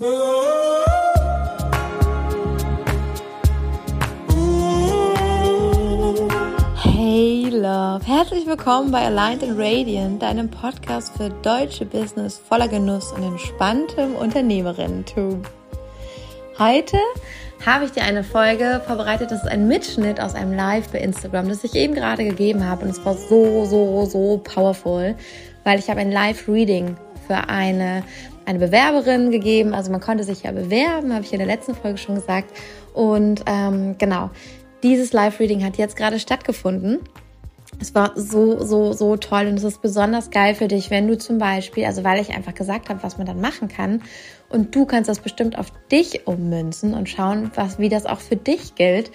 Hey Love, herzlich willkommen bei Aligned and Radiant, deinem Podcast für deutsche Business voller Genuss und entspanntem Unternehmerinnentum. Heute habe ich dir eine Folge vorbereitet. Das ist ein Mitschnitt aus einem Live bei Instagram, das ich eben gerade gegeben habe. Und es war so, so, so powerful, weil ich habe ein Live-Reading für eine, eine Bewerberin gegeben. Also man konnte sich ja bewerben, habe ich in der letzten Folge schon gesagt. Und ähm, genau, dieses Live-Reading hat jetzt gerade stattgefunden. Es war so, so, so toll und es ist besonders geil für dich, wenn du zum Beispiel, also weil ich einfach gesagt habe, was man dann machen kann und du kannst das bestimmt auf dich ummünzen und schauen, was, wie das auch für dich gilt,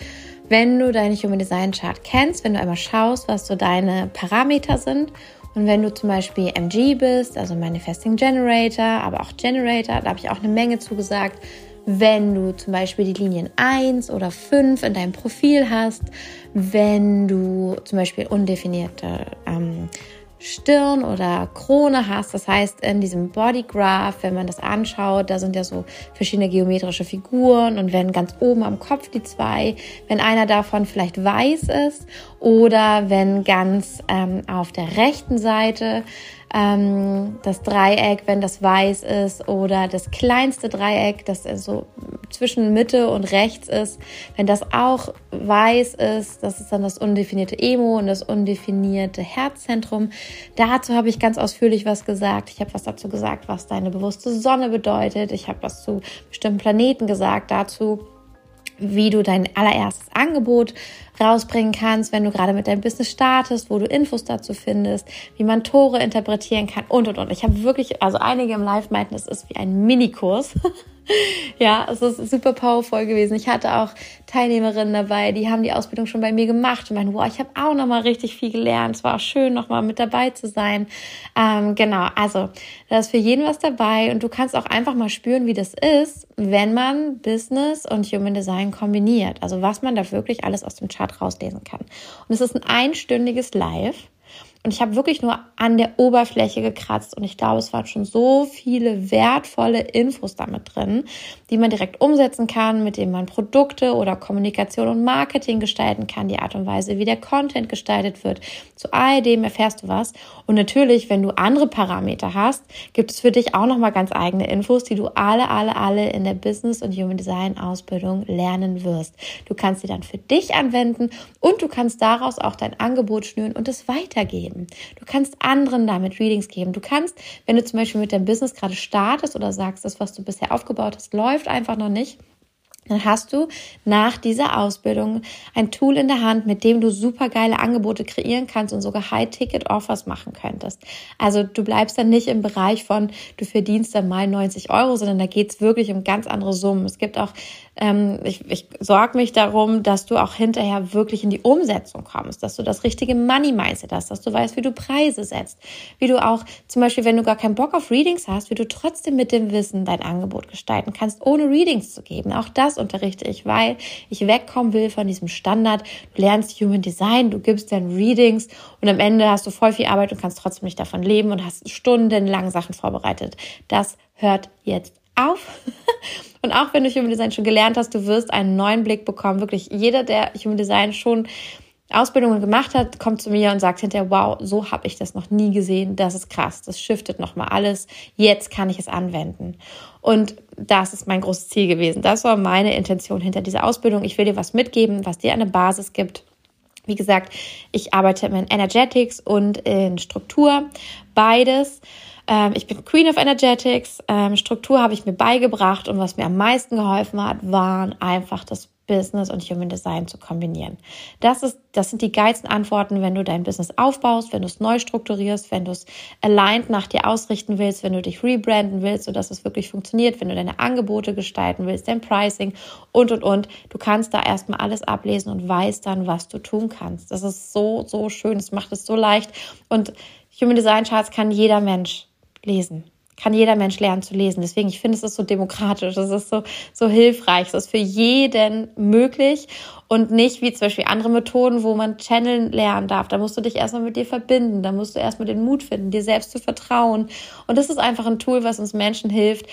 wenn du deine Human Design Chart kennst, wenn du einmal schaust, was so deine Parameter sind und wenn du zum Beispiel MG bist, also Manifesting Generator, aber auch Generator, da habe ich auch eine Menge zugesagt, wenn du zum Beispiel die Linien 1 oder 5 in deinem Profil hast, wenn du zum Beispiel undefinierte ähm, Stirn oder Krone hast. Das heißt, in diesem Body Graph, wenn man das anschaut, da sind ja so verschiedene geometrische Figuren und wenn ganz oben am Kopf die zwei, wenn einer davon vielleicht weiß ist oder wenn ganz ähm, auf der rechten Seite ähm, das Dreieck, wenn das weiß ist, oder das kleinste Dreieck, das so zwischen Mitte und rechts ist, wenn das auch weiß ist, das ist dann das undefinierte Emo und das undefinierte Herzzentrum. Dazu habe ich ganz ausführlich was gesagt. Ich habe was dazu gesagt, was deine bewusste Sonne bedeutet. Ich habe was zu bestimmten Planeten gesagt dazu wie du dein allererstes Angebot rausbringen kannst, wenn du gerade mit deinem Business startest, wo du Infos dazu findest, wie man Tore interpretieren kann und und und. Ich habe wirklich, also einige im Live meinten, es ist wie ein Minikurs. ja, es ist super powerful gewesen. Ich hatte auch Teilnehmerinnen dabei, die haben die Ausbildung schon bei mir gemacht und meinen, wow, ich habe auch noch mal richtig viel gelernt. Es war auch schön, noch mal mit dabei zu sein. Ähm, genau, also da ist für jeden was dabei und du kannst auch einfach mal spüren, wie das ist, wenn man Business und Human Design kombiniert. Also was man da wirklich alles aus dem Chart rauslesen kann. Und es ist ein einstündiges Live. Und ich habe wirklich nur an der Oberfläche gekratzt und ich glaube, es waren schon so viele wertvolle Infos damit drin, die man direkt umsetzen kann, mit denen man Produkte oder Kommunikation und Marketing gestalten kann, die Art und Weise, wie der Content gestaltet wird. Zu all dem erfährst du was. Und natürlich, wenn du andere Parameter hast, gibt es für dich auch nochmal ganz eigene Infos, die du alle, alle, alle in der Business und Human Design Ausbildung lernen wirst. Du kannst sie dann für dich anwenden und du kannst daraus auch dein Angebot schnüren und es weitergeben geben. Du kannst anderen damit Readings geben. Du kannst, wenn du zum Beispiel mit deinem Business gerade startest oder sagst, das, was du bisher aufgebaut hast, läuft einfach noch nicht, dann hast du nach dieser Ausbildung ein Tool in der Hand, mit dem du super geile Angebote kreieren kannst und sogar High-Ticket-Offers machen könntest. Also du bleibst dann nicht im Bereich von, du verdienst dann mal 90 Euro, sondern da geht's wirklich um ganz andere Summen. Es gibt auch ähm, ich, ich sorge mich darum, dass du auch hinterher wirklich in die Umsetzung kommst, dass du das richtige Money-Mindset hast, dass du weißt, wie du Preise setzt, wie du auch zum Beispiel, wenn du gar keinen Bock auf Readings hast, wie du trotzdem mit dem Wissen dein Angebot gestalten kannst, ohne Readings zu geben. Auch das unterrichte ich, weil ich wegkommen will von diesem Standard. Du lernst Human Design, du gibst dann Readings und am Ende hast du voll viel Arbeit und kannst trotzdem nicht davon leben und hast stundenlang Sachen vorbereitet. Das hört jetzt auf. Und auch wenn du Human Design schon gelernt hast, du wirst einen neuen Blick bekommen. Wirklich jeder, der Human Design schon Ausbildungen gemacht hat, kommt zu mir und sagt hinterher, wow, so habe ich das noch nie gesehen. Das ist krass. Das shiftet nochmal alles. Jetzt kann ich es anwenden. Und das ist mein großes Ziel gewesen. Das war meine Intention hinter dieser Ausbildung. Ich will dir was mitgeben, was dir eine Basis gibt. Wie gesagt, ich arbeite in Energetics und in Struktur. Beides. Ähm, ich bin Queen of Energetics. Ähm, Struktur habe ich mir beigebracht und was mir am meisten geholfen hat, waren einfach das Business und Human Design zu kombinieren. Das ist, das sind die geilsten Antworten, wenn du dein Business aufbaust, wenn du es neu strukturierst, wenn du es aligned nach dir ausrichten willst, wenn du dich rebranden willst, sodass es wirklich funktioniert, wenn du deine Angebote gestalten willst, dein Pricing und, und, und. Du kannst da erstmal alles ablesen und weißt dann, was du tun kannst. Das ist so, so schön. Es macht es so leicht. Und Human Design Charts kann jeder Mensch lesen. Kann jeder Mensch lernen zu lesen. Deswegen, ich finde, es ist so demokratisch, es ist so, so hilfreich, es ist für jeden möglich und nicht wie zum Beispiel andere Methoden, wo man channeln lernen darf. Da musst du dich erstmal mit dir verbinden, da musst du erstmal den Mut finden, dir selbst zu vertrauen. Und das ist einfach ein Tool, was uns Menschen hilft,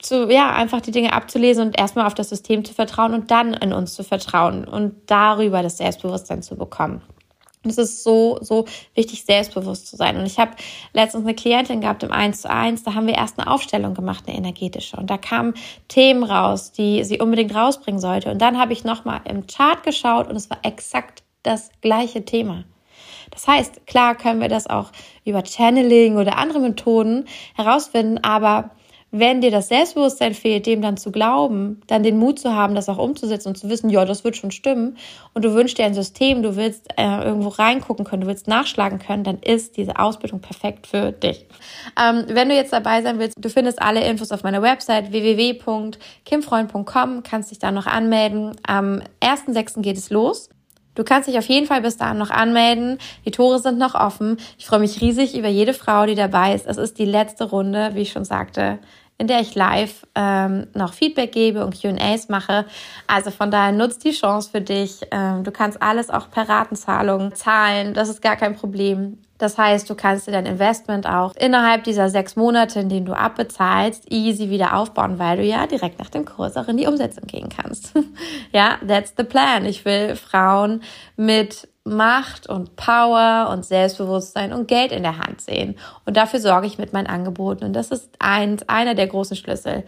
zu, ja, einfach die Dinge abzulesen und erstmal auf das System zu vertrauen und dann in uns zu vertrauen und darüber das Selbstbewusstsein zu bekommen. Und es ist so, so wichtig, selbstbewusst zu sein. Und ich habe letztens eine Klientin gehabt im 1 zu 1, da haben wir erst eine Aufstellung gemacht, eine energetische. Und da kamen Themen raus, die sie unbedingt rausbringen sollte. Und dann habe ich nochmal im Chart geschaut und es war exakt das gleiche Thema. Das heißt, klar können wir das auch über Channeling oder andere Methoden herausfinden, aber wenn dir das Selbstbewusstsein fehlt, dem dann zu glauben, dann den Mut zu haben, das auch umzusetzen und zu wissen, ja, das wird schon stimmen, und du wünschst dir ein System, du willst äh, irgendwo reingucken können, du willst nachschlagen können, dann ist diese Ausbildung perfekt für dich. Ähm, wenn du jetzt dabei sein willst, du findest alle Infos auf meiner Website www.kimfreund.com, kannst dich da noch anmelden. Am 1.6. geht es los. Du kannst dich auf jeden Fall bis dahin noch anmelden. Die Tore sind noch offen. Ich freue mich riesig über jede Frau, die dabei ist. Es ist die letzte Runde, wie ich schon sagte, in der ich live ähm, noch Feedback gebe und QAs mache. Also von daher nutzt die Chance für dich. Ähm, du kannst alles auch per Ratenzahlung zahlen. Das ist gar kein Problem. Das heißt, du kannst dir dein Investment auch innerhalb dieser sechs Monate, in denen du abbezahlst, easy wieder aufbauen, weil du ja direkt nach dem Kurs auch in die Umsetzung gehen kannst. ja, that's the plan. Ich will Frauen mit Macht und Power und Selbstbewusstsein und Geld in der Hand sehen. Und dafür sorge ich mit meinen Angeboten. Und das ist eins, einer der großen Schlüssel,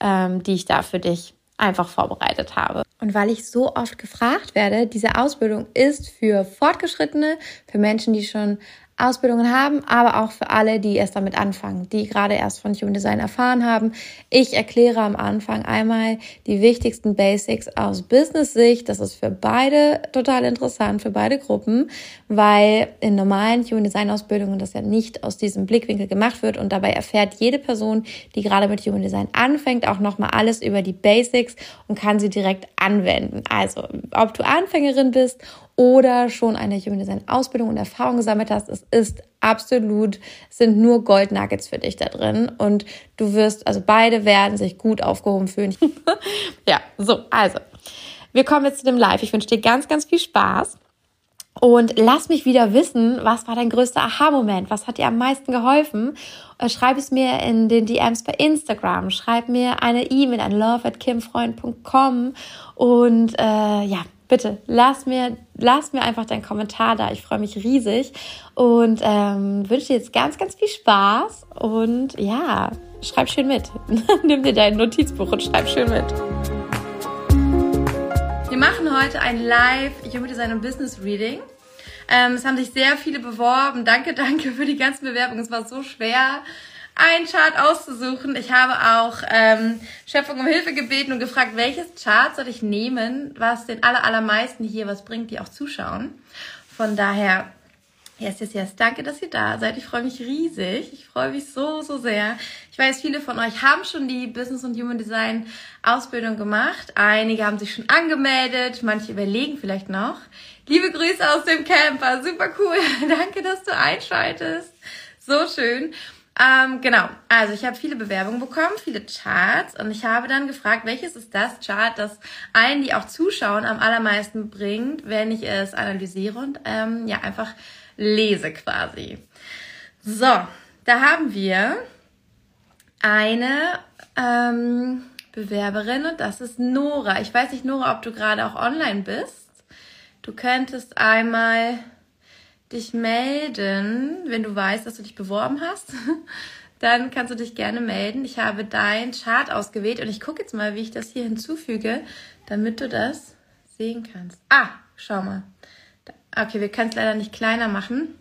ähm, die ich da für dich einfach vorbereitet habe. Und weil ich so oft gefragt werde, diese Ausbildung ist für Fortgeschrittene, für Menschen, die schon Ausbildungen haben, aber auch für alle, die erst damit anfangen, die gerade erst von Human Design erfahren haben. Ich erkläre am Anfang einmal die wichtigsten Basics aus Business-Sicht. Das ist für beide total interessant, für beide Gruppen, weil in normalen Human Design Ausbildungen das ja nicht aus diesem Blickwinkel gemacht wird und dabei erfährt jede Person, die gerade mit Human Design anfängt, auch nochmal alles über die Basics und kann sie direkt anwenden. Also, ob du Anfängerin bist oder schon eine Human Design Ausbildung und Erfahrung gesammelt hast, es ist absolut, sind nur Gold Nuggets für dich da drin und du wirst, also beide werden sich gut aufgehoben fühlen. ja, so, also, wir kommen jetzt zu dem Live. Ich wünsche dir ganz, ganz viel Spaß. Und lass mich wieder wissen, was war dein größter Aha-Moment? Was hat dir am meisten geholfen? Äh, schreib es mir in den DMs bei Instagram. Schreib mir eine E-Mail an love@kimfreund.com und äh, ja, bitte lass mir, lass mir einfach deinen Kommentar da. Ich freue mich riesig und ähm, wünsche dir jetzt ganz, ganz viel Spaß und ja, schreib schön mit. Nimm dir dein Notizbuch und schreib schön mit. Wir machen heute ein Live Human Design und Business Reading. Ähm, es haben sich sehr viele beworben. Danke, danke für die ganzen Bewerbungen. Es war so schwer einen Chart auszusuchen. Ich habe auch ähm, Schöpfung um Hilfe gebeten und gefragt, welches Chart soll ich nehmen, was den aller, allermeisten hier was bringt, die auch zuschauen. Von daher, yes, yes, yes, danke, dass ihr da seid. Ich freue mich riesig. Ich freue mich so, so sehr. Ich weiß, viele von euch haben schon die Business und Human Design Ausbildung gemacht. Einige haben sich schon angemeldet, manche überlegen vielleicht noch. Liebe Grüße aus dem Camper, super cool. danke, dass du einschaltest. So schön. Ähm, genau, also ich habe viele Bewerbungen bekommen, viele Charts und ich habe dann gefragt, welches ist das Chart, das allen, die auch zuschauen, am allermeisten bringt, wenn ich es analysiere und ähm, ja einfach lese quasi. So, da haben wir eine ähm, Bewerberin und das ist Nora. Ich weiß nicht, Nora, ob du gerade auch online bist. Du könntest einmal dich melden, wenn du weißt, dass du dich beworben hast. Dann kannst du dich gerne melden. Ich habe dein Chart ausgewählt und ich gucke jetzt mal, wie ich das hier hinzufüge, damit du das sehen kannst. Ah, schau mal. Okay, wir können es leider nicht kleiner machen.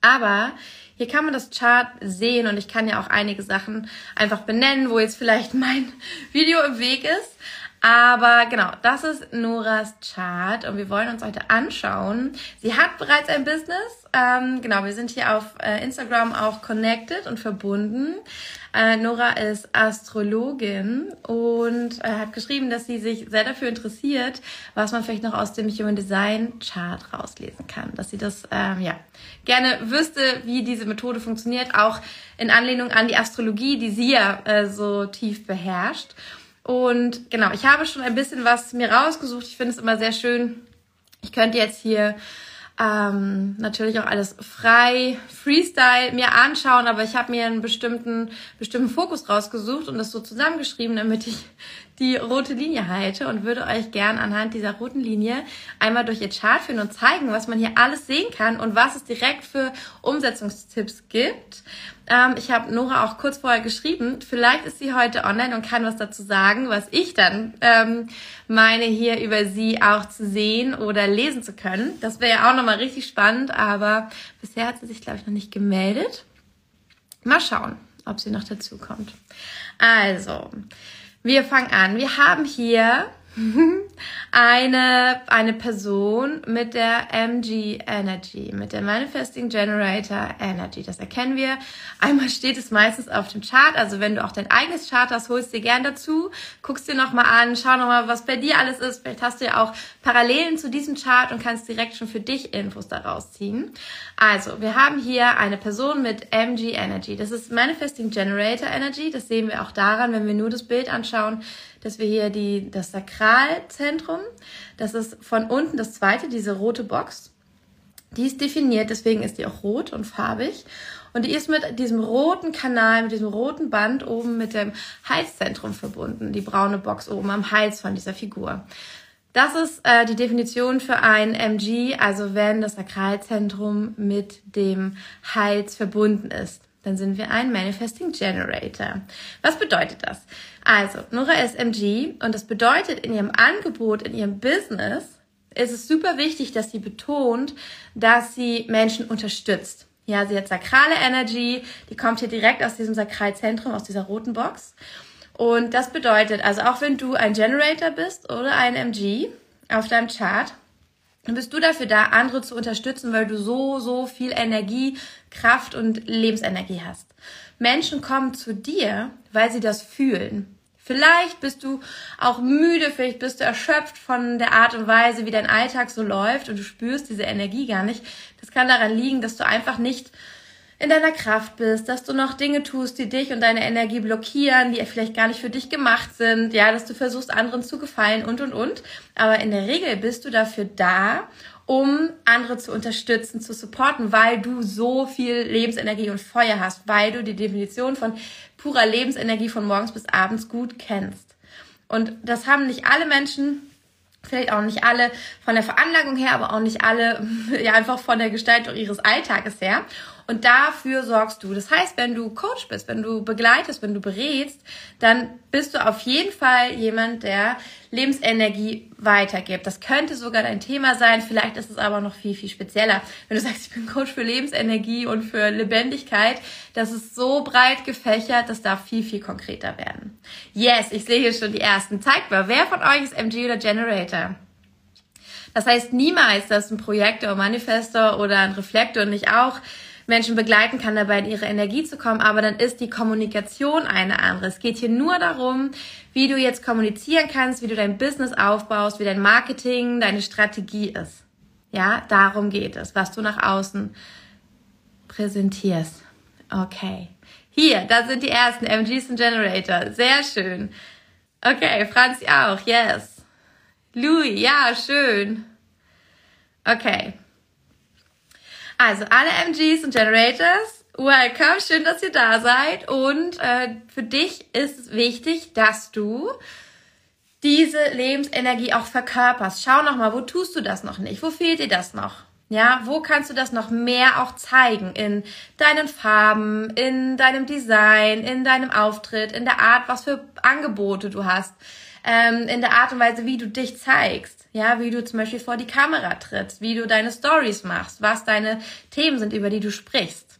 Aber hier kann man das Chart sehen und ich kann ja auch einige Sachen einfach benennen, wo jetzt vielleicht mein Video im Weg ist. Aber genau, das ist Noras Chart und wir wollen uns heute anschauen. Sie hat bereits ein Business. Ähm, genau, wir sind hier auf äh, Instagram auch connected und verbunden. Äh, Nora ist Astrologin und äh, hat geschrieben, dass sie sich sehr dafür interessiert, was man vielleicht noch aus dem Human Design Chart rauslesen kann. Dass sie das ähm, ja gerne wüsste, wie diese Methode funktioniert, auch in Anlehnung an die Astrologie, die sie ja äh, so tief beherrscht. Und genau, ich habe schon ein bisschen was mir rausgesucht. Ich finde es immer sehr schön. Ich könnte jetzt hier ähm, natürlich auch alles frei, Freestyle mir anschauen, aber ich habe mir einen bestimmten, bestimmten Fokus rausgesucht und das so zusammengeschrieben, damit ich die rote Linie halte und würde euch gern anhand dieser roten Linie einmal durch ihr Chart führen und zeigen, was man hier alles sehen kann und was es direkt für Umsetzungstipps gibt. Ähm, ich habe Nora auch kurz vorher geschrieben. Vielleicht ist sie heute online und kann was dazu sagen, was ich dann ähm, meine, hier über sie auch zu sehen oder lesen zu können. Das wäre ja auch nochmal richtig spannend, aber bisher hat sie sich, glaube ich, noch nicht gemeldet. Mal schauen, ob sie noch dazu kommt. Also, wir fangen an. Wir haben hier eine, eine Person mit der MG Energy, mit der Manifesting Generator Energy. Das erkennen wir. Einmal steht es meistens auf dem Chart. Also wenn du auch dein eigenes Chart hast, holst dir gern dazu, guckst dir nochmal an, schau nochmal, was bei dir alles ist. Vielleicht hast du ja auch Parallelen zu diesem Chart und kannst direkt schon für dich Infos daraus ziehen. Also, wir haben hier eine Person mit MG Energy. Das ist Manifesting Generator Energy. Das sehen wir auch daran, wenn wir nur das Bild anschauen, dass wir hier die, das Sakralzentrum, das ist von unten das zweite, diese rote Box. Die ist definiert, deswegen ist die auch rot und farbig. Und die ist mit diesem roten Kanal, mit diesem roten Band oben mit dem Halszentrum verbunden. Die braune Box oben am Hals von dieser Figur. Das ist äh, die Definition für ein MG, also wenn das Sakralzentrum mit dem Hals verbunden ist dann sind wir ein Manifesting Generator. Was bedeutet das? Also, Nora ist MG und das bedeutet in ihrem Angebot, in ihrem Business, ist es super wichtig, dass sie betont, dass sie Menschen unterstützt. Ja, sie hat sakrale Energy, die kommt hier direkt aus diesem Sakralzentrum, aus dieser roten Box. Und das bedeutet, also auch wenn du ein Generator bist oder ein MG auf deinem Chart, dann bist du dafür da, andere zu unterstützen, weil du so, so viel Energie, Kraft und Lebensenergie hast. Menschen kommen zu dir, weil sie das fühlen. Vielleicht bist du auch müde, vielleicht bist du erschöpft von der Art und Weise, wie dein Alltag so läuft und du spürst diese Energie gar nicht. Das kann daran liegen, dass du einfach nicht in deiner Kraft bist, dass du noch Dinge tust, die dich und deine Energie blockieren, die vielleicht gar nicht für dich gemacht sind, ja, dass du versuchst, anderen zu gefallen und, und, und. Aber in der Regel bist du dafür da, um andere zu unterstützen, zu supporten, weil du so viel Lebensenergie und Feuer hast, weil du die Definition von purer Lebensenergie von morgens bis abends gut kennst. Und das haben nicht alle Menschen, vielleicht auch nicht alle von der Veranlagung her, aber auch nicht alle ja einfach von der Gestaltung ihres Alltages her. Und dafür sorgst du. Das heißt, wenn du Coach bist, wenn du begleitest, wenn du berätst, dann bist du auf jeden Fall jemand, der Lebensenergie weitergibt. Das könnte sogar dein Thema sein. Vielleicht ist es aber noch viel, viel spezieller. Wenn du sagst, ich bin Coach für Lebensenergie und für Lebendigkeit, das ist so breit gefächert, das darf viel, viel konkreter werden. Yes, ich sehe hier schon die ersten. Zeigt mal, wer von euch ist MG oder Generator? Das heißt niemals, dass ein Projektor, Manifestor oder ein Reflektor nicht auch Menschen begleiten kann, dabei in ihre Energie zu kommen, aber dann ist die Kommunikation eine andere. Es geht hier nur darum, wie du jetzt kommunizieren kannst, wie du dein Business aufbaust, wie dein Marketing, deine Strategie ist. Ja, darum geht es, was du nach außen präsentierst. Okay. Hier, da sind die ersten MGs und Generator. Sehr schön. Okay, Franzi auch. Yes. Louis, ja, schön. Okay. Also alle MGs und Generators, welcome, schön, dass ihr da seid. Und äh, für dich ist es wichtig, dass du diese Lebensenergie auch verkörperst. Schau nochmal, wo tust du das noch nicht? Wo fehlt dir das noch? Ja, wo kannst du das noch mehr auch zeigen? In deinen Farben, in deinem Design, in deinem Auftritt, in der Art, was für Angebote du hast, ähm, in der Art und Weise, wie du dich zeigst. Ja, wie du zum Beispiel vor die Kamera trittst, wie du deine Stories machst, was deine Themen sind, über die du sprichst.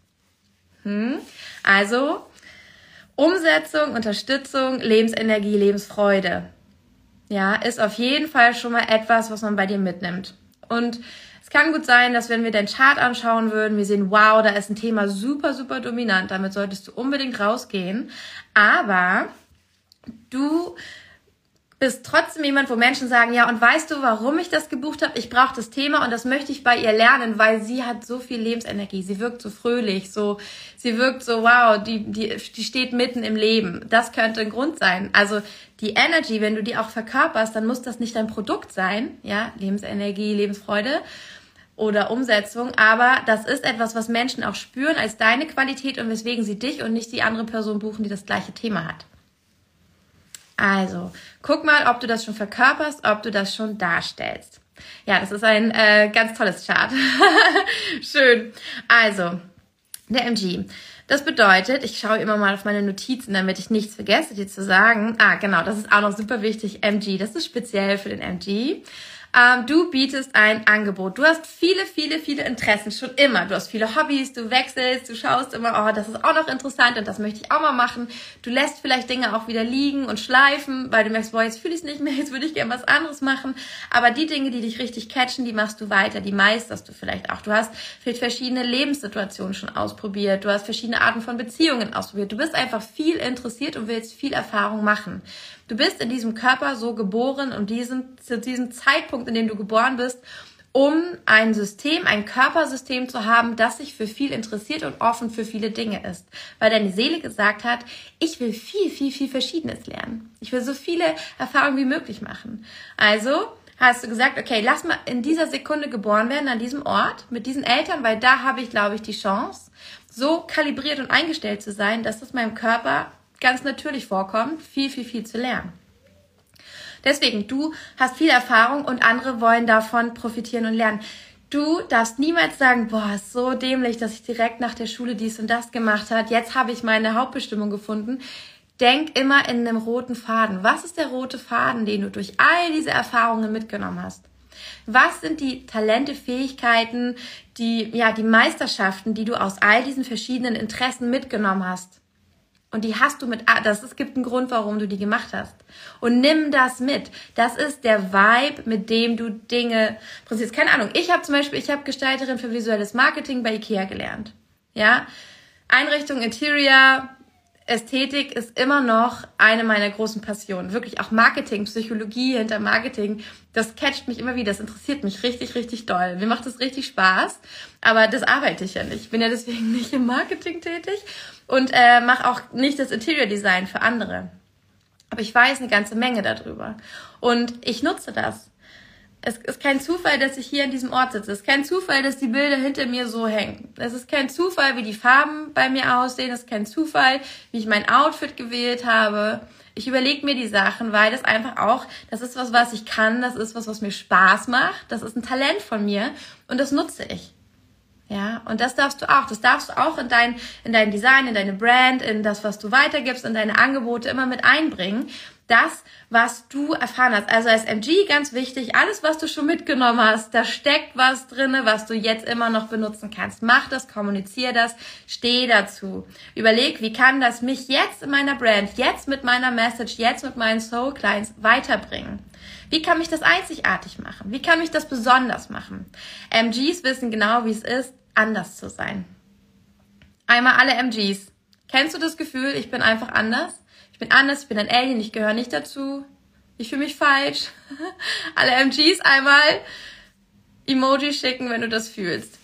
Hm? Also Umsetzung, Unterstützung, Lebensenergie, Lebensfreude. Ja, ist auf jeden Fall schon mal etwas, was man bei dir mitnimmt. Und es kann gut sein, dass wenn wir deinen Chart anschauen würden, wir sehen, wow, da ist ein Thema super, super dominant. Damit solltest du unbedingt rausgehen. Aber du bist trotzdem jemand, wo Menschen sagen, ja, und weißt du, warum ich das gebucht habe? Ich brauche das Thema und das möchte ich bei ihr lernen, weil sie hat so viel Lebensenergie. Sie wirkt so fröhlich, so, sie wirkt so, wow, die, die, die steht mitten im Leben. Das könnte ein Grund sein. Also die Energy, wenn du die auch verkörperst, dann muss das nicht dein Produkt sein, ja, Lebensenergie, Lebensfreude, oder Umsetzung, aber das ist etwas, was Menschen auch spüren als deine Qualität und weswegen sie dich und nicht die andere Person buchen, die das gleiche Thema hat. Also, guck mal, ob du das schon verkörperst, ob du das schon darstellst. Ja, das ist ein äh, ganz tolles Chart. Schön. Also, der MG. Das bedeutet, ich schaue immer mal auf meine Notizen, damit ich nichts vergesse, dir zu sagen. Ah, genau, das ist auch noch super wichtig. MG, das ist speziell für den MG. Ähm, du bietest ein Angebot. Du hast viele, viele, viele Interessen schon immer. Du hast viele Hobbys, du wechselst, du schaust immer, oh, das ist auch noch interessant und das möchte ich auch mal machen. Du lässt vielleicht Dinge auch wieder liegen und schleifen, weil du merkst, boah, jetzt fühle ich es nicht mehr, jetzt würde ich gerne was anderes machen. Aber die Dinge, die dich richtig catchen, die machst du weiter, die meisterst du vielleicht auch. Du hast vielleicht verschiedene Lebenssituationen schon ausprobiert, du hast verschiedene Arten von Beziehungen ausprobiert. Du bist einfach viel interessiert und willst viel Erfahrung machen. Du bist in diesem Körper so geboren, um diesen, zu diesem Zeitpunkt, in dem du geboren bist, um ein System, ein Körpersystem zu haben, das sich für viel interessiert und offen für viele Dinge ist. Weil deine Seele gesagt hat, ich will viel, viel, viel Verschiedenes lernen. Ich will so viele Erfahrungen wie möglich machen. Also hast du gesagt, okay, lass mal in dieser Sekunde geboren werden, an diesem Ort, mit diesen Eltern, weil da habe ich, glaube ich, die Chance, so kalibriert und eingestellt zu sein, dass es meinem Körper ganz natürlich vorkommt, viel, viel, viel zu lernen. Deswegen, du hast viel Erfahrung und andere wollen davon profitieren und lernen. Du darfst niemals sagen, boah, ist so dämlich, dass ich direkt nach der Schule dies und das gemacht hat. Jetzt habe ich meine Hauptbestimmung gefunden. Denk immer in einem roten Faden. Was ist der rote Faden, den du durch all diese Erfahrungen mitgenommen hast? Was sind die Talente, Fähigkeiten, die, ja, die Meisterschaften, die du aus all diesen verschiedenen Interessen mitgenommen hast? Und die hast du mit, das, es gibt einen Grund, warum du die gemacht hast. Und nimm das mit. Das ist der Vibe, mit dem du Dinge präsentierst. Keine Ahnung. Ich habe zum Beispiel, ich habe Gestalterin für visuelles Marketing bei Ikea gelernt. Ja. Einrichtung, Interior, Ästhetik ist immer noch eine meiner großen Passionen. Wirklich auch Marketing, Psychologie hinter Marketing. Das catcht mich immer wieder. Das interessiert mich richtig, richtig doll. Mir macht es richtig Spaß. Aber das arbeite ich ja nicht. Ich bin ja deswegen nicht im Marketing tätig und äh, mache auch nicht das Interior Design für andere. Aber ich weiß eine ganze Menge darüber. Und ich nutze das. Es ist kein Zufall, dass ich hier an diesem Ort sitze. Es ist kein Zufall, dass die Bilder hinter mir so hängen. Es ist kein Zufall, wie die Farben bei mir aussehen. Es ist kein Zufall, wie ich mein Outfit gewählt habe. Ich überlege mir die Sachen, weil das einfach auch, das ist was, was ich kann. Das ist was, was mir Spaß macht. Das ist ein Talent von mir und das nutze ich. Ja, und das darfst du auch. Das darfst du auch in dein, in dein Design, in deine Brand, in das, was du weitergibst, in deine Angebote immer mit einbringen. Das, was du erfahren hast. Also als MG ganz wichtig, alles, was du schon mitgenommen hast, da steckt was drinne, was du jetzt immer noch benutzen kannst. Mach das, kommunizier das, steh dazu. Überleg, wie kann das mich jetzt in meiner Brand, jetzt mit meiner Message, jetzt mit meinen Soul Clients weiterbringen? Wie kann mich das einzigartig machen? Wie kann mich das besonders machen? MGs wissen genau, wie es ist, anders zu sein. Einmal alle MGs. Kennst du das Gefühl, ich bin einfach anders? Ich bin anders, ich bin ein Alien, ich gehöre nicht dazu. Ich fühle mich falsch. alle MGs einmal Emoji schicken, wenn du das fühlst.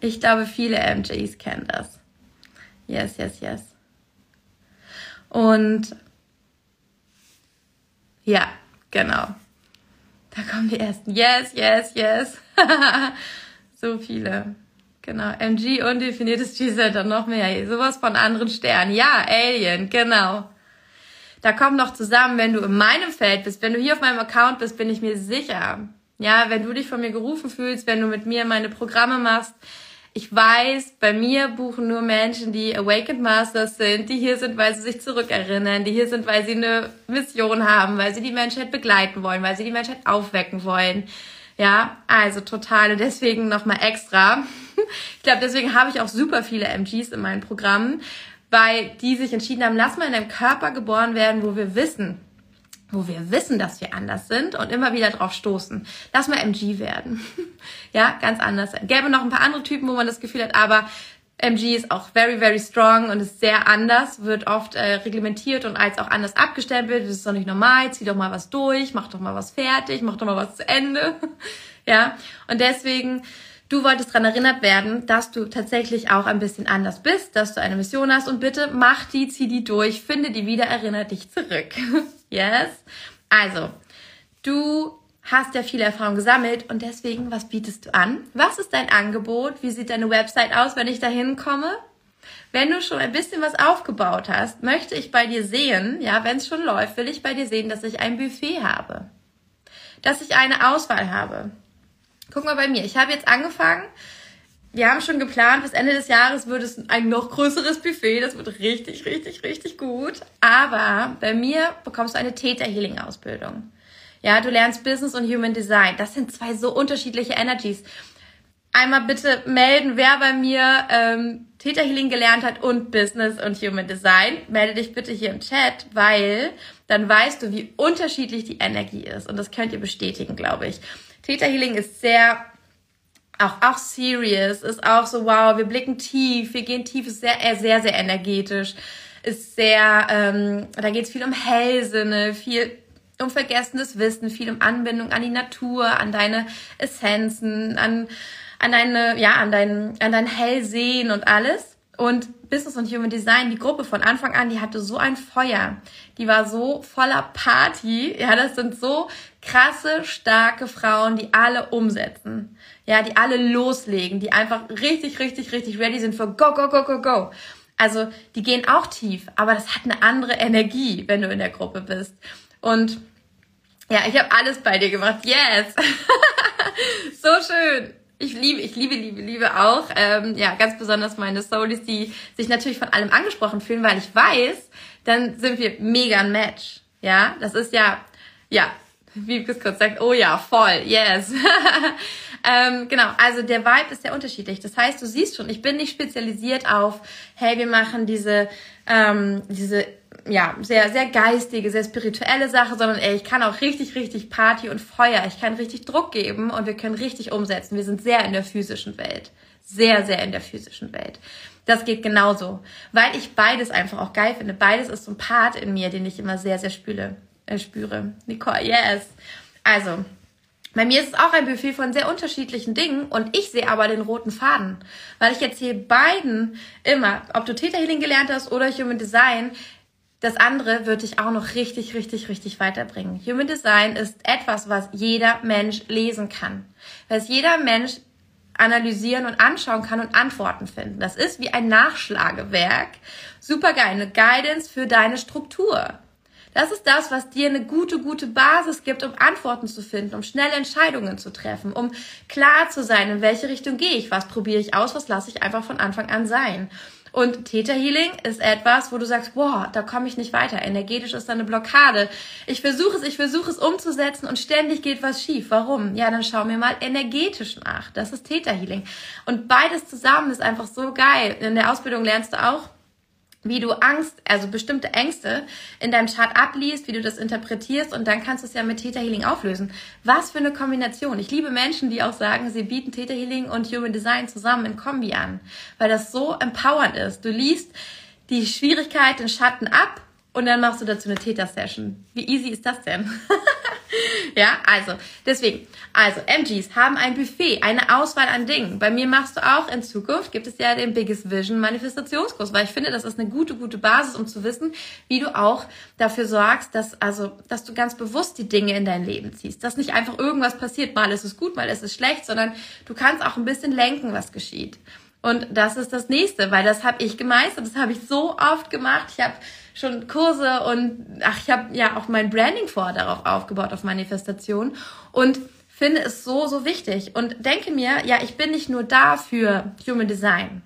Ich glaube, viele MGs kennen das. Yes, yes, yes. Und ja, genau. Da kommen die ersten. Yes, yes, yes. so viele. Genau. MG undefiniertes G-Center, noch mehr. Sowas von anderen Sternen. Ja, Alien, genau. Da kommt noch zusammen, wenn du in meinem Feld bist, wenn du hier auf meinem Account bist, bin ich mir sicher. Ja, wenn du dich von mir gerufen fühlst, wenn du mit mir meine Programme machst, ich weiß, bei mir buchen nur Menschen, die Awakened Masters sind, die hier sind, weil sie sich zurückerinnern, die hier sind, weil sie eine Mission haben, weil sie die Menschheit begleiten wollen, weil sie die Menschheit aufwecken wollen. Ja, also total. Und deswegen nochmal extra. Ich glaube, deswegen habe ich auch super viele MGs in meinen Programmen, weil die sich entschieden haben, lass mal in einem Körper geboren werden, wo wir wissen, wo wir wissen, dass wir anders sind und immer wieder drauf stoßen. Lass mal MG werden. ja, ganz anders sein. Gäbe noch ein paar andere Typen, wo man das Gefühl hat, aber MG ist auch very, very strong und ist sehr anders, wird oft äh, reglementiert und als auch anders abgestempelt. Das ist doch nicht normal, zieh doch mal was durch, mach doch mal was fertig, mach doch mal was zu Ende. ja, und deswegen Du wolltest daran erinnert werden, dass du tatsächlich auch ein bisschen anders bist, dass du eine Mission hast und bitte mach die, zieh die durch, finde die wieder, erinnere dich zurück. yes? Also, du hast ja viel Erfahrung gesammelt und deswegen, was bietest du an? Was ist dein Angebot? Wie sieht deine Website aus, wenn ich da hinkomme? Wenn du schon ein bisschen was aufgebaut hast, möchte ich bei dir sehen, ja, wenn es schon läuft, will ich bei dir sehen, dass ich ein Buffet habe. Dass ich eine Auswahl habe. Guck mal bei mir. Ich habe jetzt angefangen. Wir haben schon geplant, bis Ende des Jahres wird es ein noch größeres Buffet. Das wird richtig, richtig, richtig gut. Aber bei mir bekommst du eine Theta Healing Ausbildung. Ja, du lernst Business und Human Design. Das sind zwei so unterschiedliche Energies. Einmal bitte melden, wer bei mir ähm, Theta Healing gelernt hat und Business und Human Design. Melde dich bitte hier im Chat, weil dann weißt du, wie unterschiedlich die Energie ist. Und das könnt ihr bestätigen, glaube ich. Theta Healing ist sehr auch, auch serious, ist auch so, wow, wir blicken tief, wir gehen tief, ist sehr, äh, sehr, sehr energetisch, ist sehr, ähm, da geht es viel um Hellsinne, viel um vergessenes Wissen, viel um Anbindung an die Natur, an deine Essenzen, an, an deine, ja, an dein, an dein Hellsehen und alles. Und Business und Human Design, die Gruppe von Anfang an, die hatte so ein Feuer. Die war so voller Party. Ja, das sind so krasse, starke Frauen, die alle umsetzen. Ja, die alle loslegen, die einfach richtig, richtig, richtig ready sind für go, go, go, go, go. Also, die gehen auch tief, aber das hat eine andere Energie, wenn du in der Gruppe bist. Und ja, ich habe alles bei dir gemacht. Yes. so schön. Ich liebe, ich liebe, liebe, liebe auch. Ähm, ja, ganz besonders meine Soulies, die sich natürlich von allem angesprochen fühlen, weil ich weiß, dann sind wir mega ein Match. Ja, das ist ja, ja, wie es kurz sagt, oh ja, voll, yes. ähm, genau, also der Vibe ist sehr unterschiedlich. Das heißt, du siehst schon, ich bin nicht spezialisiert auf, hey, wir machen diese, ähm, diese ja, sehr, sehr geistige, sehr spirituelle Sache, sondern ey, ich kann auch richtig, richtig Party und Feuer. Ich kann richtig Druck geben und wir können richtig umsetzen. Wir sind sehr in der physischen Welt. Sehr, sehr in der physischen Welt. Das geht genauso. Weil ich beides einfach auch geil finde. Beides ist so ein Part in mir, den ich immer sehr, sehr spüle, äh, spüre. Nicole, yes. Also, bei mir ist es auch ein Buffet von sehr unterschiedlichen Dingen und ich sehe aber den roten Faden, weil ich jetzt hier beiden immer, ob du Theta Healing gelernt hast oder Human Design, das andere wird dich auch noch richtig, richtig, richtig weiterbringen. Human Design ist etwas, was jeder Mensch lesen kann. Was jeder Mensch analysieren und anschauen kann und Antworten finden. Das ist wie ein Nachschlagewerk. Super geil. Eine Guidance für deine Struktur. Das ist das, was dir eine gute, gute Basis gibt, um Antworten zu finden, um schnelle Entscheidungen zu treffen, um klar zu sein, in welche Richtung gehe ich, was probiere ich aus, was lasse ich einfach von Anfang an sein. Und Theta Healing ist etwas, wo du sagst, boah, da komme ich nicht weiter. Energetisch ist da eine Blockade. Ich versuche es, ich versuche es umzusetzen und ständig geht was schief. Warum? Ja, dann schau mir mal energetisch nach. Das ist Theta Healing. Und beides zusammen ist einfach so geil. In der Ausbildung lernst du auch, wie du Angst, also bestimmte Ängste in deinem Chart abliest, wie du das interpretierst und dann kannst du es ja mit Theta Healing auflösen. Was für eine Kombination. Ich liebe Menschen, die auch sagen, sie bieten Theta Healing und Human Design zusammen in Kombi an, weil das so empowernd ist. Du liest die Schwierigkeit, den Schatten ab und dann machst du dazu eine Theta-Session. Wie easy ist das denn? ja, also, deswegen. Also, MGs haben ein Buffet, eine Auswahl an Dingen. Bei mir machst du auch in Zukunft, gibt es ja den Biggest Vision Manifestationskurs, weil ich finde, das ist eine gute, gute Basis, um zu wissen, wie du auch dafür sorgst, dass, also, dass du ganz bewusst die Dinge in dein Leben ziehst. Dass nicht einfach irgendwas passiert, mal ist es gut, mal ist es schlecht, sondern du kannst auch ein bisschen lenken, was geschieht. Und das ist das nächste, weil das habe ich gemeistert, das habe ich so oft gemacht. Ich habe schon Kurse und ach, ich habe ja auch mein Branding vor darauf aufgebaut, auf Manifestation und finde es so, so wichtig und denke mir, ja, ich bin nicht nur da für Human Design.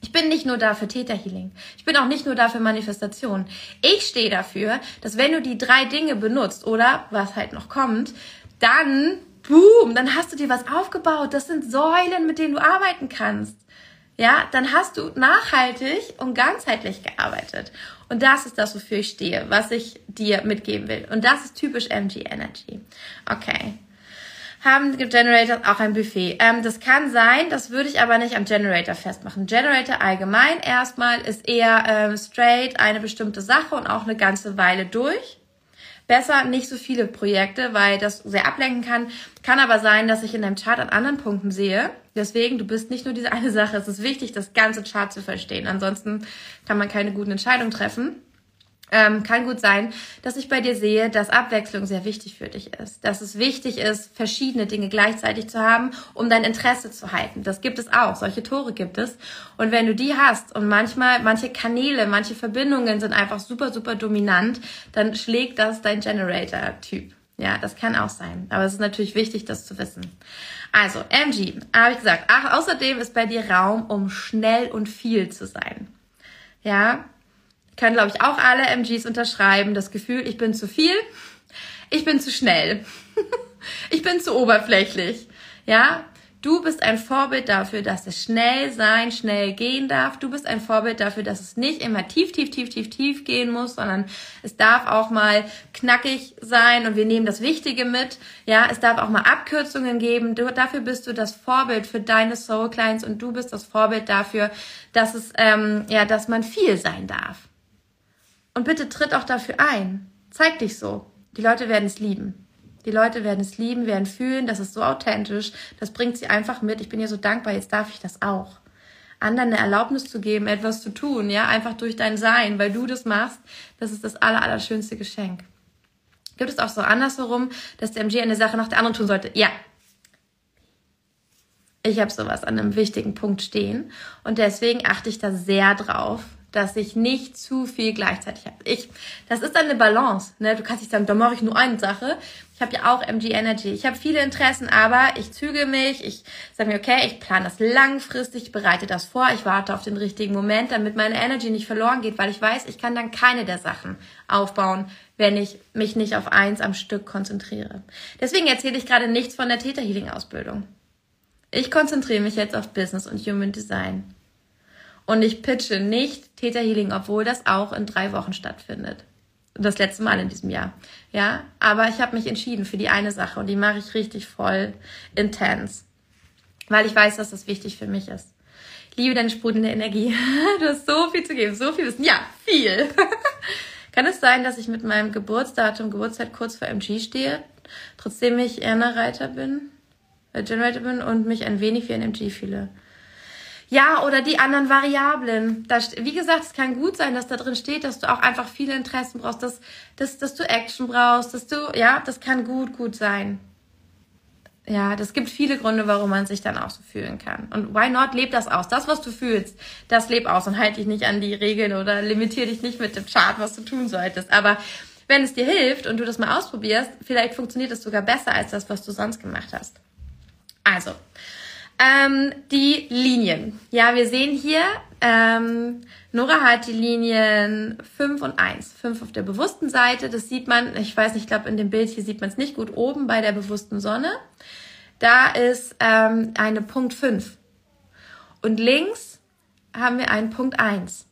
Ich bin nicht nur da für Theta Healing. Ich bin auch nicht nur da für Manifestation. Ich stehe dafür, dass wenn du die drei Dinge benutzt oder was halt noch kommt, dann boom, dann hast du dir was aufgebaut. Das sind Säulen, mit denen du arbeiten kannst. Ja, dann hast du nachhaltig und ganzheitlich gearbeitet. Und das ist das, wofür ich stehe, was ich dir mitgeben will. Und das ist typisch MG Energy. Okay. Haben Generators auch ein Buffet? Ähm, das kann sein, das würde ich aber nicht am Generator festmachen. Generator allgemein erstmal ist eher ähm, straight eine bestimmte Sache und auch eine ganze Weile durch. Besser nicht so viele Projekte, weil das sehr ablenken kann. Kann aber sein, dass ich in deinem Chart an anderen Punkten sehe. Deswegen, du bist nicht nur diese eine Sache. Es ist wichtig, das ganze Chart zu verstehen. Ansonsten kann man keine guten Entscheidungen treffen. ähm, kann gut sein, dass ich bei dir sehe, dass Abwechslung sehr wichtig für dich ist. Dass es wichtig ist, verschiedene Dinge gleichzeitig zu haben, um dein Interesse zu halten. Das gibt es auch. Solche Tore gibt es. Und wenn du die hast und manchmal, manche Kanäle, manche Verbindungen sind einfach super, super dominant, dann schlägt das dein Generator-Typ. Ja, das kann auch sein. Aber es ist natürlich wichtig, das zu wissen. Also, MG, habe ich gesagt. Ach, außerdem ist bei dir Raum, um schnell und viel zu sein. Ja, können, glaube ich, auch alle MGs unterschreiben. Das Gefühl, ich bin zu viel, ich bin zu schnell, ich bin zu oberflächlich. Ja, Du bist ein Vorbild dafür, dass es schnell sein, schnell gehen darf. Du bist ein Vorbild dafür, dass es nicht immer tief, tief, tief, tief, tief gehen muss, sondern es darf auch mal knackig sein und wir nehmen das Wichtige mit. Ja, es darf auch mal Abkürzungen geben. Du, dafür bist du das Vorbild für deine Soul Clients und du bist das Vorbild dafür, dass es, ähm, ja, dass man viel sein darf. Und bitte tritt auch dafür ein. Zeig dich so. Die Leute werden es lieben. Die Leute werden es lieben, werden fühlen, das ist so authentisch, das bringt sie einfach mit. Ich bin ihr so dankbar, jetzt darf ich das auch. Anderen eine Erlaubnis zu geben, etwas zu tun, ja, einfach durch dein Sein, weil du das machst, das ist das aller, allerschönste Geschenk. Gibt es auch so andersherum, dass der MG eine Sache nach der anderen tun sollte? Ja. Ich habe sowas an einem wichtigen Punkt stehen und deswegen achte ich da sehr drauf, dass ich nicht zu viel gleichzeitig habe. Ich, das ist dann eine Balance. Ne? Du kannst nicht sagen, da mache ich nur eine Sache. Ich habe ja auch MG Energy. Ich habe viele Interessen, aber ich züge mich. Ich sage mir, okay, ich plane das langfristig, ich bereite das vor, ich warte auf den richtigen Moment, damit meine Energy nicht verloren geht, weil ich weiß, ich kann dann keine der Sachen aufbauen, wenn ich mich nicht auf eins am Stück konzentriere. Deswegen erzähle ich gerade nichts von der Theta Healing Ausbildung. Ich konzentriere mich jetzt auf Business und Human Design. Und ich pitche nicht Theta Healing, obwohl das auch in drei Wochen stattfindet. Das letzte Mal in diesem Jahr. Ja, aber ich habe mich entschieden für die eine Sache und die mache ich richtig voll intens. Weil ich weiß, dass das wichtig für mich ist. Liebe deine sprudelnde Energie. Du hast so viel zu geben, so viel Wissen. Ja, viel. Kann es sein, dass ich mit meinem Geburtsdatum, Geburtszeit kurz vor MG stehe, trotzdem ich eine Reiter bin, äh, Generator bin und mich ein wenig wie ein MG fühle? Ja, oder die anderen Variablen. Da, wie gesagt, es kann gut sein, dass da drin steht, dass du auch einfach viele Interessen brauchst, dass, dass, dass du Action brauchst, dass du, ja, das kann gut, gut sein. Ja, das gibt viele Gründe, warum man sich dann auch so fühlen kann. Und why not? Leb das aus. Das, was du fühlst, das leb aus und halt dich nicht an die Regeln oder limitier dich nicht mit dem Chart, was du tun solltest. Aber wenn es dir hilft und du das mal ausprobierst, vielleicht funktioniert es sogar besser als das, was du sonst gemacht hast. Also, ähm, die Linien. Ja, wir sehen hier, ähm, Nora hat die Linien 5 und 1. 5 auf der bewussten Seite, das sieht man, ich weiß nicht, ich glaube in dem Bild hier sieht man es nicht gut, oben bei der bewussten Sonne. Da ist ähm, eine Punkt 5. Und links haben wir einen Punkt 1.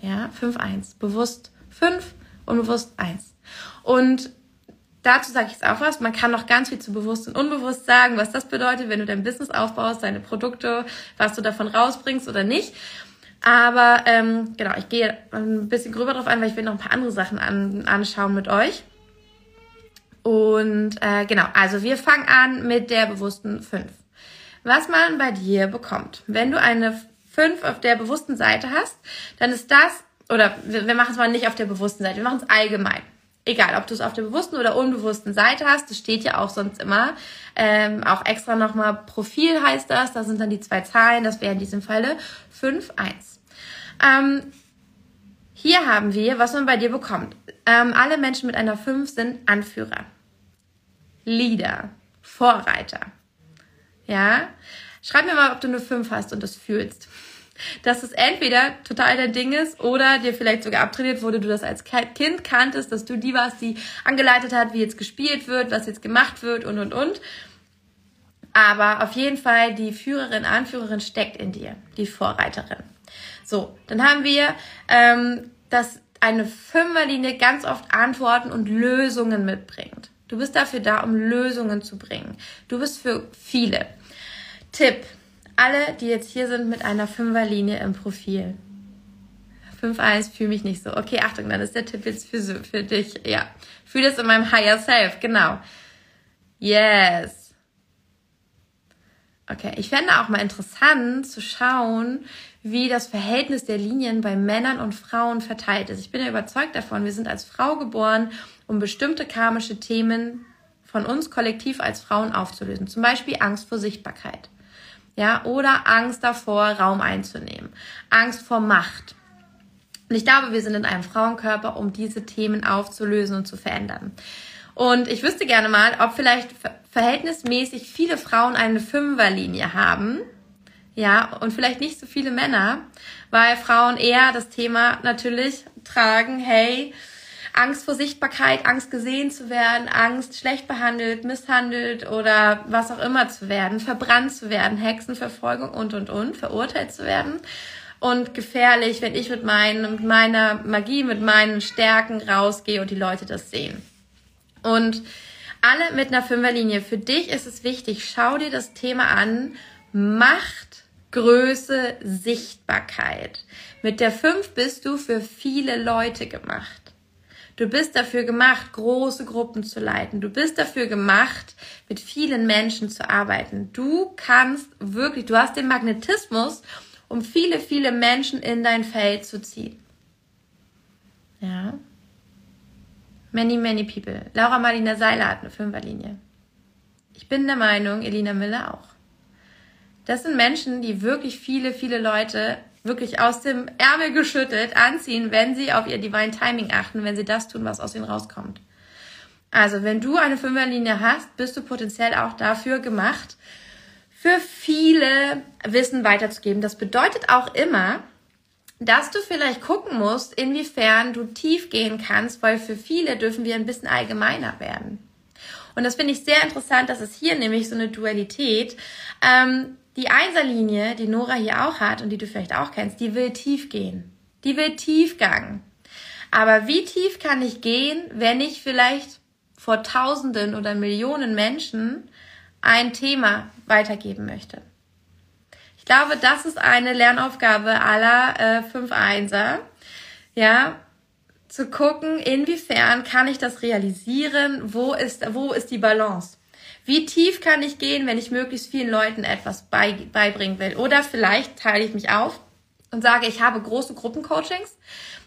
Ja, 5, 1. Bewusst 5 und bewusst 1. Und Dazu sage ich jetzt auch was. Man kann noch ganz viel zu bewusst und unbewusst sagen, was das bedeutet, wenn du dein Business aufbaust, deine Produkte, was du davon rausbringst oder nicht. Aber ähm, genau, ich gehe ein bisschen gröber drauf ein, weil ich will noch ein paar andere Sachen an, anschauen mit euch. Und äh, genau, also wir fangen an mit der bewussten 5. Was man bei dir bekommt. Wenn du eine 5 auf der bewussten Seite hast, dann ist das, oder wir, wir machen es mal nicht auf der bewussten Seite, wir machen es allgemein egal, ob du es auf der bewussten oder unbewussten Seite hast, das steht ja auch sonst immer. Ähm, auch extra nochmal Profil heißt das, da sind dann die zwei Zahlen, das wäre in diesem Falle 5, 1. Ähm, hier haben wir, was man bei dir bekommt. Ähm, alle Menschen mit einer 5 sind Anführer, Leader, Vorreiter. Ja? Schreib mir mal, ob du eine 5 hast und das fühlst dass es entweder total dein Ding ist oder dir vielleicht sogar abtrainiert wurde, du das als Kind kanntest, dass du die warst, die angeleitet hat, wie jetzt gespielt wird, was jetzt gemacht wird und und und. Aber auf jeden Fall die Führerin, Anführerin steckt in dir, die Vorreiterin. So, dann haben wir, ähm, dass eine Fünferlinie ganz oft Antworten und Lösungen mitbringt. Du bist dafür da, um Lösungen zu bringen. Du bist für viele. Tipp, alle, die jetzt hier sind mit einer Fünferlinie im Profil. 5-1 fühle mich nicht so. Okay, Achtung, dann ist der Tipp jetzt für, für dich. Ja, fühle es in meinem Higher Self, genau. Yes. Okay, ich fände auch mal interessant zu schauen, wie das Verhältnis der Linien bei Männern und Frauen verteilt ist. Ich bin ja überzeugt davon, wir sind als Frau geboren, um bestimmte karmische Themen von uns kollektiv als Frauen aufzulösen. Zum Beispiel Angst vor Sichtbarkeit. Ja, oder Angst davor, Raum einzunehmen. Angst vor Macht. Und ich glaube, wir sind in einem Frauenkörper, um diese Themen aufzulösen und zu verändern. Und ich wüsste gerne mal, ob vielleicht verhältnismäßig viele Frauen eine Fünferlinie haben. Ja, und vielleicht nicht so viele Männer, weil Frauen eher das Thema natürlich tragen, hey, Angst vor Sichtbarkeit, Angst gesehen zu werden, Angst schlecht behandelt, misshandelt oder was auch immer zu werden, verbrannt zu werden, Hexenverfolgung und und und, verurteilt zu werden. Und gefährlich, wenn ich mit, meinen, mit meiner Magie, mit meinen Stärken rausgehe und die Leute das sehen. Und alle mit einer Fünferlinie. Für dich ist es wichtig, schau dir das Thema an. Macht, Größe, Sichtbarkeit. Mit der Fünf bist du für viele Leute gemacht. Du bist dafür gemacht, große Gruppen zu leiten. Du bist dafür gemacht, mit vielen Menschen zu arbeiten. Du kannst wirklich, du hast den Magnetismus, um viele, viele Menschen in dein Feld zu ziehen. Ja. Many, many people. Laura Marlina Seiler hat eine Fünferlinie. Ich bin der Meinung, Elina Miller auch. Das sind Menschen, die wirklich viele, viele Leute wirklich aus dem Ärmel geschüttelt anziehen, wenn sie auf ihr Divine Timing achten, wenn sie das tun, was aus ihnen rauskommt. Also, wenn du eine Fünferlinie hast, bist du potenziell auch dafür gemacht, für viele Wissen weiterzugeben. Das bedeutet auch immer, dass du vielleicht gucken musst, inwiefern du tief gehen kannst, weil für viele dürfen wir ein bisschen allgemeiner werden. Und das finde ich sehr interessant, dass es hier nämlich so eine Dualität, ähm, die Einserlinie, die Nora hier auch hat und die du vielleicht auch kennst, die will tief gehen. Die will Tiefgang. Aber wie tief kann ich gehen, wenn ich vielleicht vor Tausenden oder Millionen Menschen ein Thema weitergeben möchte? Ich glaube, das ist eine Lernaufgabe aller äh, fünf Einser. Ja, zu gucken, inwiefern kann ich das realisieren? Wo ist, wo ist die Balance? Wie tief kann ich gehen, wenn ich möglichst vielen Leuten etwas bei, beibringen will? Oder vielleicht teile ich mich auf und sage, ich habe große Gruppencoachings.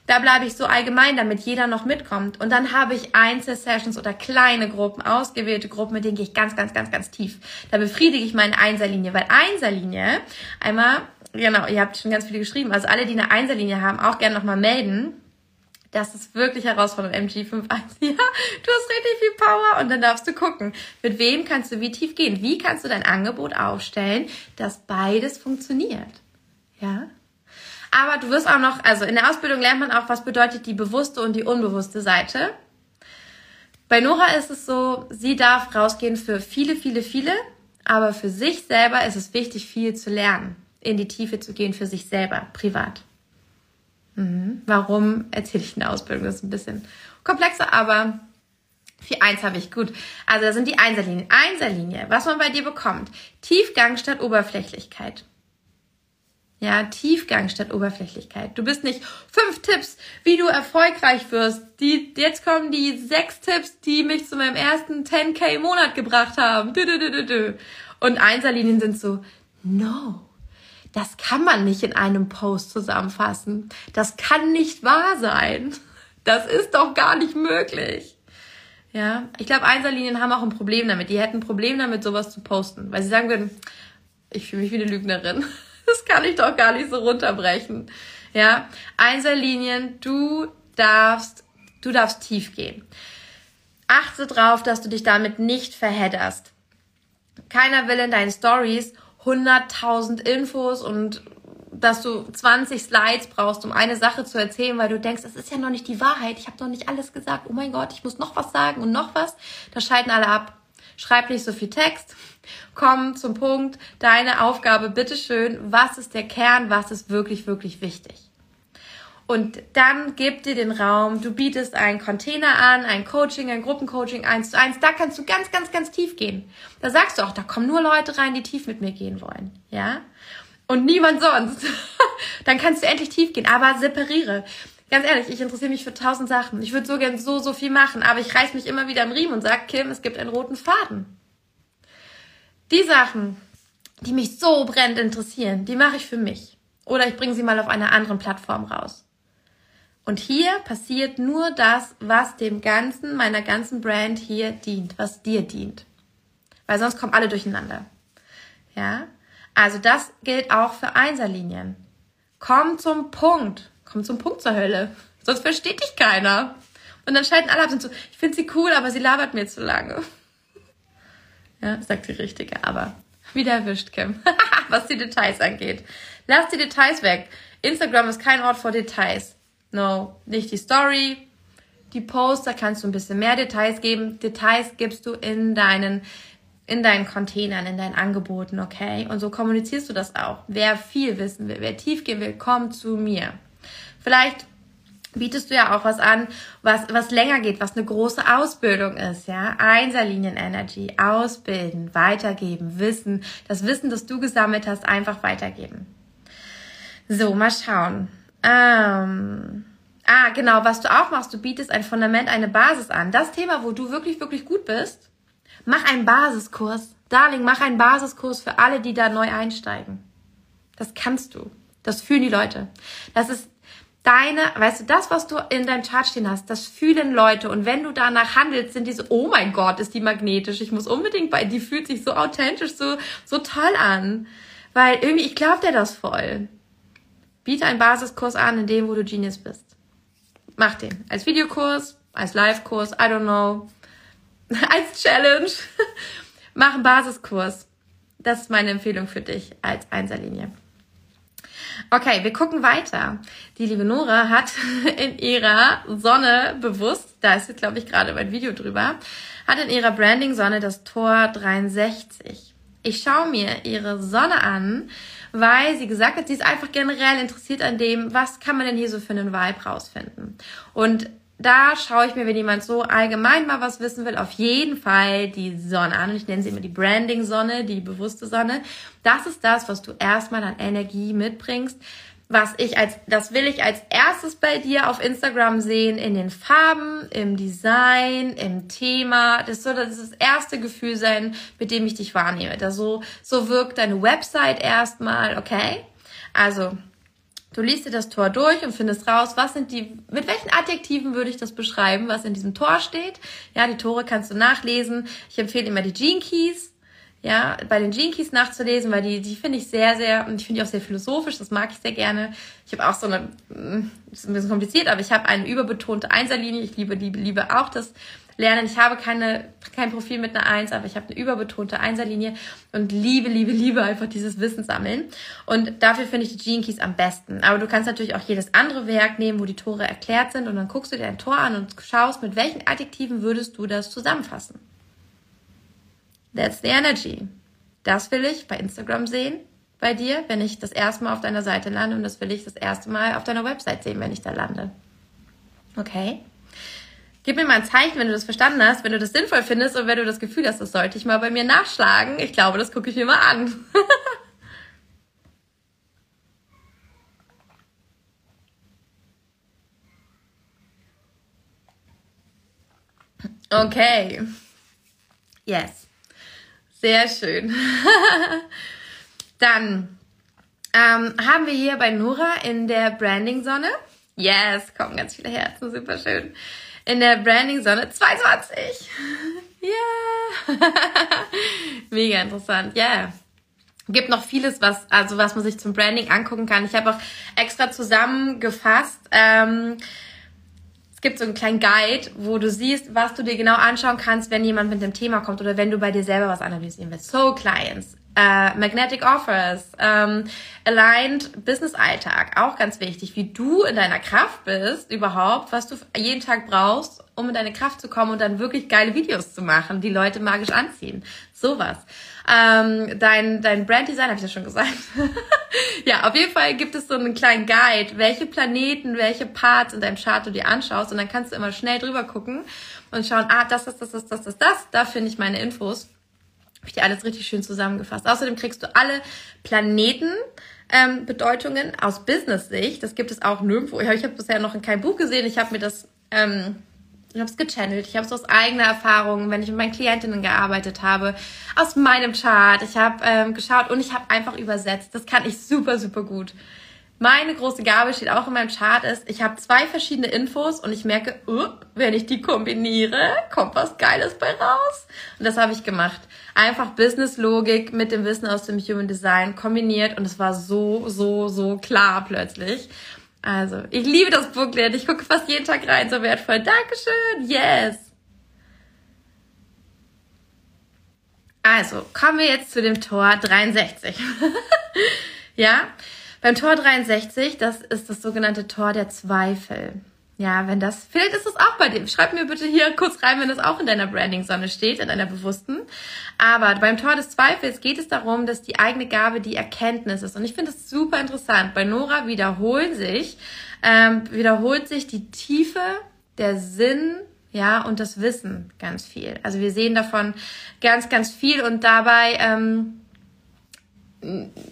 Da bleibe ich so allgemein, damit jeder noch mitkommt. Und dann habe ich Einzelsessions oder kleine Gruppen, ausgewählte Gruppen, mit denen gehe ich ganz, ganz, ganz, ganz tief. Da befriedige ich meine Einserlinie, weil Einserlinie, einmal, genau, ihr habt schon ganz viele geschrieben, also alle, die eine Einserlinie haben, auch gerne nochmal melden. Das ist wirklich herausfordernd, MG51. Ja, du hast richtig viel Power und dann darfst du gucken, mit wem kannst du wie tief gehen? Wie kannst du dein Angebot aufstellen, dass beides funktioniert? Ja? Aber du wirst auch noch, also in der Ausbildung lernt man auch, was bedeutet die bewusste und die unbewusste Seite. Bei Nora ist es so, sie darf rausgehen für viele, viele, viele, aber für sich selber ist es wichtig, viel zu lernen, in die Tiefe zu gehen für sich selber, privat. Warum erzähle ich in der Ausbildung? Das ist ein bisschen komplexer, aber für eins habe ich gut. Also da sind die Einserlinien. Einserlinie, was man bei dir bekommt. Tiefgang statt Oberflächlichkeit. Ja, Tiefgang statt Oberflächlichkeit. Du bist nicht fünf Tipps, wie du erfolgreich wirst. Die, jetzt kommen die sechs Tipps, die mich zu meinem ersten 10k Monat gebracht haben. Und Einserlinien sind so, no, das kann man nicht in einem Post zusammenfassen. Das kann nicht wahr sein. Das ist doch gar nicht möglich. Ja, ich glaube, Einserlinien haben auch ein Problem damit. Die hätten ein Problem damit, sowas zu posten, weil sie sagen würden, ich fühle mich wie eine Lügnerin. Das kann ich doch gar nicht so runterbrechen. Ja, Einserlinien, du darfst, du darfst tief gehen. Achte drauf, dass du dich damit nicht verhedderst. Keiner will in deinen Stories 100.000 Infos und dass du 20 Slides brauchst, um eine Sache zu erzählen, weil du denkst, das ist ja noch nicht die Wahrheit, ich habe noch nicht alles gesagt, oh mein Gott, ich muss noch was sagen und noch was, da schalten alle ab. Schreib nicht so viel Text, komm zum Punkt, deine Aufgabe, bitteschön, was ist der Kern, was ist wirklich, wirklich wichtig. Und dann gib dir den Raum, du bietest einen Container an, ein Coaching, ein Gruppencoaching eins zu eins, da kannst du ganz, ganz, ganz tief gehen. Da sagst du auch, da kommen nur Leute rein, die tief mit mir gehen wollen, ja? Und niemand sonst. dann kannst du endlich tief gehen, aber separiere. Ganz ehrlich, ich interessiere mich für tausend Sachen. Ich würde so gern so, so viel machen, aber ich reiß mich immer wieder im Riemen und sag, Kim, es gibt einen roten Faden. Die Sachen, die mich so brennend interessieren, die mache ich für mich. Oder ich bringe sie mal auf einer anderen Plattform raus. Und hier passiert nur das, was dem ganzen, meiner ganzen Brand hier dient, was dir dient. Weil sonst kommen alle durcheinander. Ja? Also das gilt auch für Einserlinien. Komm zum Punkt. Komm zum Punkt zur Hölle. Sonst versteht dich keiner. Und dann schalten alle ab und so, ich finde sie cool, aber sie labert mir zu lange. Ja, sagt die Richtige, aber wieder erwischt, Kim. Was die Details angeht. Lass die Details weg. Instagram ist kein Ort für Details. No, nicht die Story, die Post, da kannst du ein bisschen mehr Details geben. Details gibst du in deinen in deinen Containern, in deinen Angeboten, okay? Und so kommunizierst du das auch. Wer viel wissen will, wer tief gehen will, kommt zu mir. Vielleicht bietest du ja auch was an, was, was länger geht, was eine große Ausbildung ist, ja. Einserlinien Energy, ausbilden, weitergeben, Wissen, das Wissen, das du gesammelt hast, einfach weitergeben. So, mal schauen. Ähm, ah, genau, was du auch machst, du bietest ein Fundament, eine Basis an. Das Thema, wo du wirklich, wirklich gut bist, mach einen Basiskurs. Darling, mach einen Basiskurs für alle, die da neu einsteigen. Das kannst du. Das fühlen die Leute. Das ist deine, weißt du, das, was du in deinem Chart stehen hast, das fühlen Leute. Und wenn du danach handelst, sind die so, oh mein Gott, ist die magnetisch. Ich muss unbedingt bei, die fühlt sich so authentisch, so, so toll an. Weil irgendwie, ich glaube dir das voll. Biete einen Basiskurs an, in dem, wo du Genius bist. Mach den. Als Videokurs, als Live-Kurs, I don't know. als Challenge. Mach einen Basiskurs. Das ist meine Empfehlung für dich als Einserlinie. Okay, wir gucken weiter. Die liebe Nora hat in ihrer Sonne bewusst, da ist jetzt glaube ich gerade mein Video drüber, hat in ihrer Branding-Sonne das Tor 63. Ich schaue mir ihre Sonne an, weil sie gesagt hat, sie ist einfach generell interessiert an dem, was kann man denn hier so für einen Vibe rausfinden. Und da schaue ich mir, wenn jemand so allgemein mal was wissen will, auf jeden Fall die Sonne an. Und ich nenne sie immer die Branding-Sonne, die bewusste Sonne. Das ist das, was du erstmal an Energie mitbringst. Was ich als, das will ich als erstes bei dir auf Instagram sehen, in den Farben, im Design, im Thema. Das soll das, das erste Gefühl sein, mit dem ich dich wahrnehme. Das so, so wirkt deine Website erstmal, okay? Also, Du liest dir das Tor durch und findest raus, was sind die, mit welchen Adjektiven würde ich das beschreiben, was in diesem Tor steht. Ja, die Tore kannst du nachlesen. Ich empfehle immer die Gene Keys. Ja, bei den Keys nachzulesen, weil die, die finde ich sehr, sehr, und ich finde die auch sehr philosophisch, das mag ich sehr gerne. Ich habe auch so eine, mm, ist ein bisschen kompliziert, aber ich habe eine überbetonte Einserlinie. Ich liebe, liebe, liebe auch das lernen. Ich habe keine, kein Profil mit einer Eins, aber ich habe eine überbetonte Einserlinie und liebe, liebe, liebe einfach dieses Wissen sammeln. Und dafür finde ich die Gene am besten. Aber du kannst natürlich auch jedes andere Werk nehmen, wo die Tore erklärt sind und dann guckst du dir ein Tor an und schaust, mit welchen Adjektiven würdest du das zusammenfassen. That's the energy. Das will ich bei Instagram sehen bei dir, wenn ich das erste Mal auf deiner Seite lande und das will ich das erste Mal auf deiner Website sehen, wenn ich da lande. Okay? Gib mir mal ein Zeichen, wenn du das verstanden hast, wenn du das sinnvoll findest und wenn du das Gefühl hast, das sollte ich mal bei mir nachschlagen. Ich glaube, das gucke ich mir mal an. okay. Yes. Sehr schön. Dann ähm, haben wir hier bei Nora in der Branding-Sonne. Yes, kommen ganz viele Herzen, super schön in der Branding-Sonne 22. Yeah. Mega interessant. Yeah. Gibt noch vieles, was, also was man sich zum Branding angucken kann. Ich habe auch extra zusammengefasst. Ähm, gibt so einen kleinen Guide, wo du siehst, was du dir genau anschauen kannst, wenn jemand mit dem Thema kommt oder wenn du bei dir selber was analysieren willst. Soul Clients, äh, Magnetic Offers, ähm, Aligned Business Alltag, auch ganz wichtig, wie du in deiner Kraft bist überhaupt, was du jeden Tag brauchst, um in deine Kraft zu kommen und dann wirklich geile Videos zu machen, die Leute magisch anziehen. Sowas. Ähm, dein, dein Branddesign, habe ich ja schon gesagt. ja, auf jeden Fall gibt es so einen kleinen Guide, welche Planeten, welche Parts in deinem Chart du dir anschaust und dann kannst du immer schnell drüber gucken und schauen, ah, das, das, das, das, das, das, das, da finde ich meine Infos. Habe ich dir alles richtig schön zusammengefasst. Außerdem kriegst du alle Planeten, ähm, Bedeutungen aus Business-Sicht. Das gibt es auch nirgendwo. Ich habe bisher noch in keinem Buch gesehen. Ich habe mir das, ähm, ich habe es gechannelt. Ich habe es aus eigener Erfahrung, wenn ich mit meinen Klientinnen gearbeitet habe, aus meinem Chart. Ich habe ähm, geschaut und ich habe einfach übersetzt. Das kann ich super, super gut. meine große Gabe steht auch in meinem Chart ist, ich habe zwei verschiedene Infos und ich merke, uh, wenn ich die kombiniere, kommt was Geiles bei raus. Und das habe ich gemacht. Einfach Business-Logik mit dem Wissen aus dem Human Design kombiniert und es war so, so, so klar plötzlich. Also, ich liebe das Booklet. Ich gucke fast jeden Tag rein, so wertvoll. Dankeschön. Yes. Also, kommen wir jetzt zu dem Tor 63. ja, beim Tor 63, das ist das sogenannte Tor der Zweifel. Ja, wenn das, vielleicht ist es auch bei dir. Schreib mir bitte hier kurz rein, wenn das auch in deiner Branding-Sonne steht, in deiner bewussten. Aber beim Tor des Zweifels geht es darum, dass die eigene Gabe die Erkenntnis ist. Und ich finde es super interessant. Bei Nora wiederholen sich, ähm, wiederholt sich die Tiefe, der Sinn, ja, und das Wissen ganz viel. Also wir sehen davon ganz, ganz viel und dabei, ähm,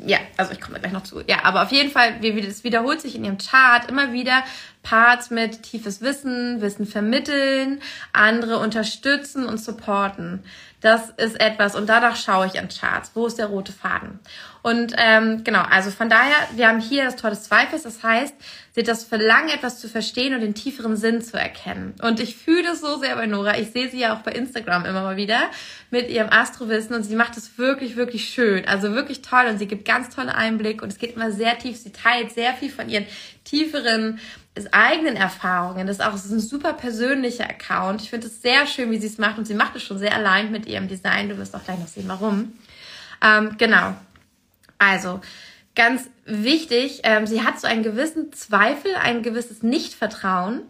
ja, also ich komme gleich noch zu. Ja, aber auf jeden Fall, es wiederholt sich in ihrem Chart immer wieder Parts mit tiefes Wissen, Wissen vermitteln, andere unterstützen und supporten. Das ist etwas und danach schaue ich an Charts. Wo ist der rote Faden? Und ähm, genau, also von daher, wir haben hier das Tor des Zweifels. Das heißt, sie hat das Verlangen, etwas zu verstehen und den tieferen Sinn zu erkennen. Und ich fühle das so sehr bei Nora. Ich sehe sie ja auch bei Instagram immer mal wieder mit ihrem Astrowissen und sie macht es wirklich, wirklich schön. Also wirklich toll und sie gibt ganz tolle Einblicke und es geht immer sehr tief. Sie teilt sehr viel von ihren tieferen eigenen Erfahrungen. Das ist auch das ist ein super persönlicher Account. Ich finde es sehr schön, wie sie es macht und sie macht es schon sehr allein mit ihrem Design. Du wirst auch gleich noch sehen, warum. Ähm, genau. Also, ganz wichtig, ähm, sie hat so einen gewissen Zweifel, ein gewisses Nichtvertrauen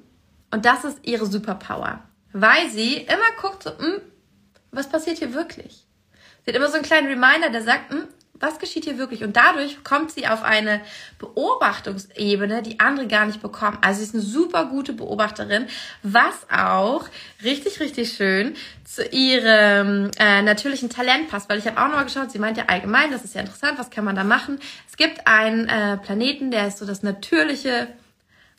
und das ist ihre Superpower. Weil sie immer guckt, so, hm, was passiert hier wirklich? Sie hat immer so einen kleinen Reminder, der sagt, hm, was geschieht hier wirklich? Und dadurch kommt sie auf eine Beobachtungsebene, die andere gar nicht bekommen. Also sie ist eine super gute Beobachterin, was auch richtig, richtig schön zu ihrem äh, natürlichen Talent passt. Weil ich habe auch nochmal geschaut, sie meint ja allgemein, das ist ja interessant, was kann man da machen? Es gibt einen äh, Planeten, der ist so das natürliche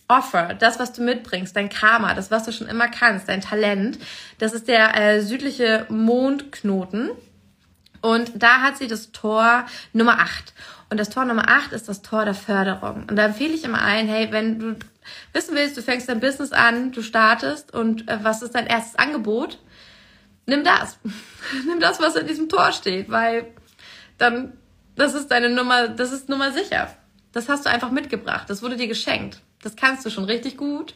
Offer, das, was du mitbringst, dein Karma, das, was du schon immer kannst, dein Talent, das ist der äh, südliche Mondknoten. Und da hat sie das Tor Nummer 8. Und das Tor Nummer 8 ist das Tor der Förderung. Und da empfehle ich immer ein, hey, wenn du wissen willst, du fängst dein Business an, du startest und äh, was ist dein erstes Angebot? Nimm das. Nimm das, was in diesem Tor steht, weil dann, das ist deine Nummer, das ist Nummer sicher. Das hast du einfach mitgebracht. Das wurde dir geschenkt. Das kannst du schon richtig gut.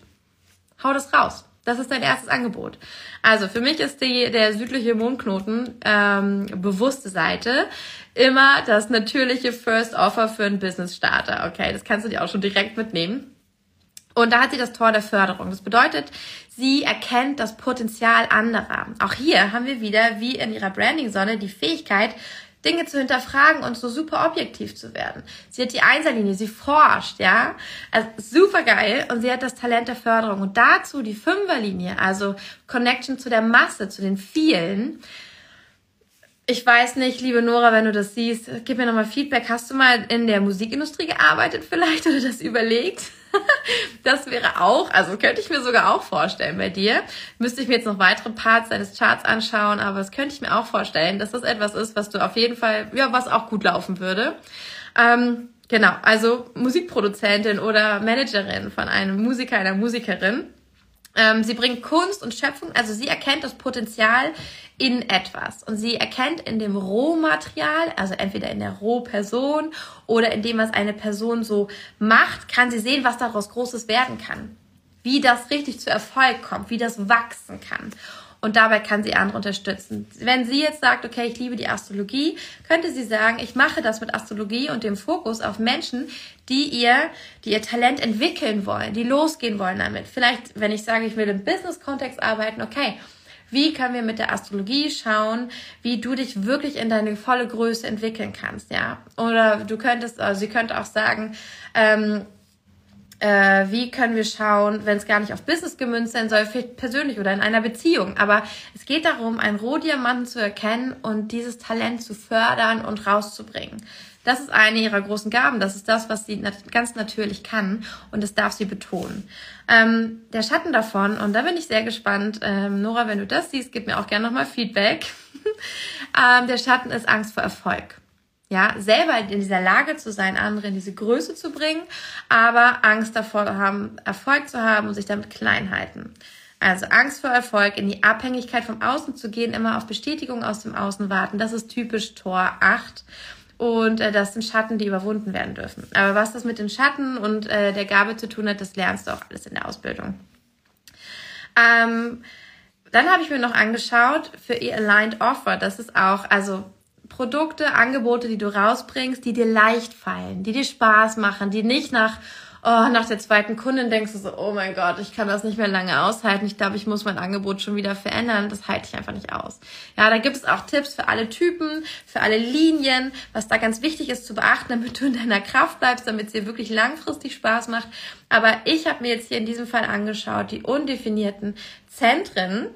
Hau das raus. Das ist dein erstes Angebot. Also für mich ist die, der südliche Mondknoten ähm, bewusste Seite immer das natürliche First Offer für einen Business Starter. Okay, das kannst du dir auch schon direkt mitnehmen. Und da hat sie das Tor der Förderung. Das bedeutet, sie erkennt das Potenzial anderer. Auch hier haben wir wieder, wie in ihrer Branding-Sonne, die Fähigkeit, Dinge zu hinterfragen und so super objektiv zu werden. Sie hat die Einserlinie, sie forscht, ja. Also super geil und sie hat das Talent der Förderung und dazu die Fünferlinie, also Connection zu der Masse, zu den vielen. Ich weiß nicht, liebe Nora, wenn du das siehst, gib mir nochmal Feedback. Hast du mal in der Musikindustrie gearbeitet vielleicht oder das überlegt? das wäre auch, also könnte ich mir sogar auch vorstellen bei dir. Müsste ich mir jetzt noch weitere Parts deines Charts anschauen, aber das könnte ich mir auch vorstellen, dass das etwas ist, was du auf jeden Fall, ja, was auch gut laufen würde. Ähm, genau, also Musikproduzentin oder Managerin von einem Musiker, einer Musikerin. Ähm, sie bringt Kunst und Schöpfung, also sie erkennt das Potenzial in etwas. Und sie erkennt in dem Rohmaterial, also entweder in der Rohperson oder in dem, was eine Person so macht, kann sie sehen, was daraus Großes werden kann. Wie das richtig zu Erfolg kommt, wie das wachsen kann. Und dabei kann sie andere unterstützen. Wenn sie jetzt sagt, okay, ich liebe die Astrologie, könnte sie sagen, ich mache das mit Astrologie und dem Fokus auf Menschen, die ihr, die ihr Talent entwickeln wollen, die losgehen wollen damit. Vielleicht, wenn ich sage, ich will im Business-Kontext arbeiten, okay, wie können wir mit der Astrologie schauen, wie du dich wirklich in deine volle Größe entwickeln kannst, ja? Oder du könntest, also sie könnte auch sagen, ähm, äh, wie können wir schauen, wenn es gar nicht auf Business gemünzt sein soll, vielleicht persönlich oder in einer Beziehung. Aber es geht darum, einen Rohdiamanten zu erkennen und dieses Talent zu fördern und rauszubringen. Das ist eine ihrer großen Gaben. Das ist das, was sie ganz natürlich kann und das darf sie betonen. Ähm, der Schatten davon, und da bin ich sehr gespannt, ähm, Nora, wenn du das siehst, gib mir auch gerne nochmal Feedback. ähm, der Schatten ist Angst vor Erfolg. Ja, selber in dieser Lage zu sein, andere in diese Größe zu bringen, aber Angst davor haben, Erfolg zu haben und sich damit klein halten. Also Angst vor Erfolg, in die Abhängigkeit vom Außen zu gehen, immer auf Bestätigung aus dem Außen warten. Das ist typisch Tor 8. Und äh, das sind Schatten, die überwunden werden dürfen. Aber was das mit den Schatten und äh, der Gabe zu tun hat, das lernst du auch alles in der Ausbildung. Ähm, dann habe ich mir noch angeschaut für ihr Aligned Offer. Das ist auch, also Produkte, Angebote, die du rausbringst, die dir leicht fallen, die dir Spaß machen, die nicht nach oh, nach der zweiten Kundin denkst du so, oh mein Gott, ich kann das nicht mehr lange aushalten. Ich glaube, ich muss mein Angebot schon wieder verändern. Das halte ich einfach nicht aus. Ja, da gibt es auch Tipps für alle Typen, für alle Linien, was da ganz wichtig ist zu beachten, damit du in deiner Kraft bleibst, damit es dir wirklich langfristig Spaß macht. Aber ich habe mir jetzt hier in diesem Fall angeschaut, die undefinierten Zentren.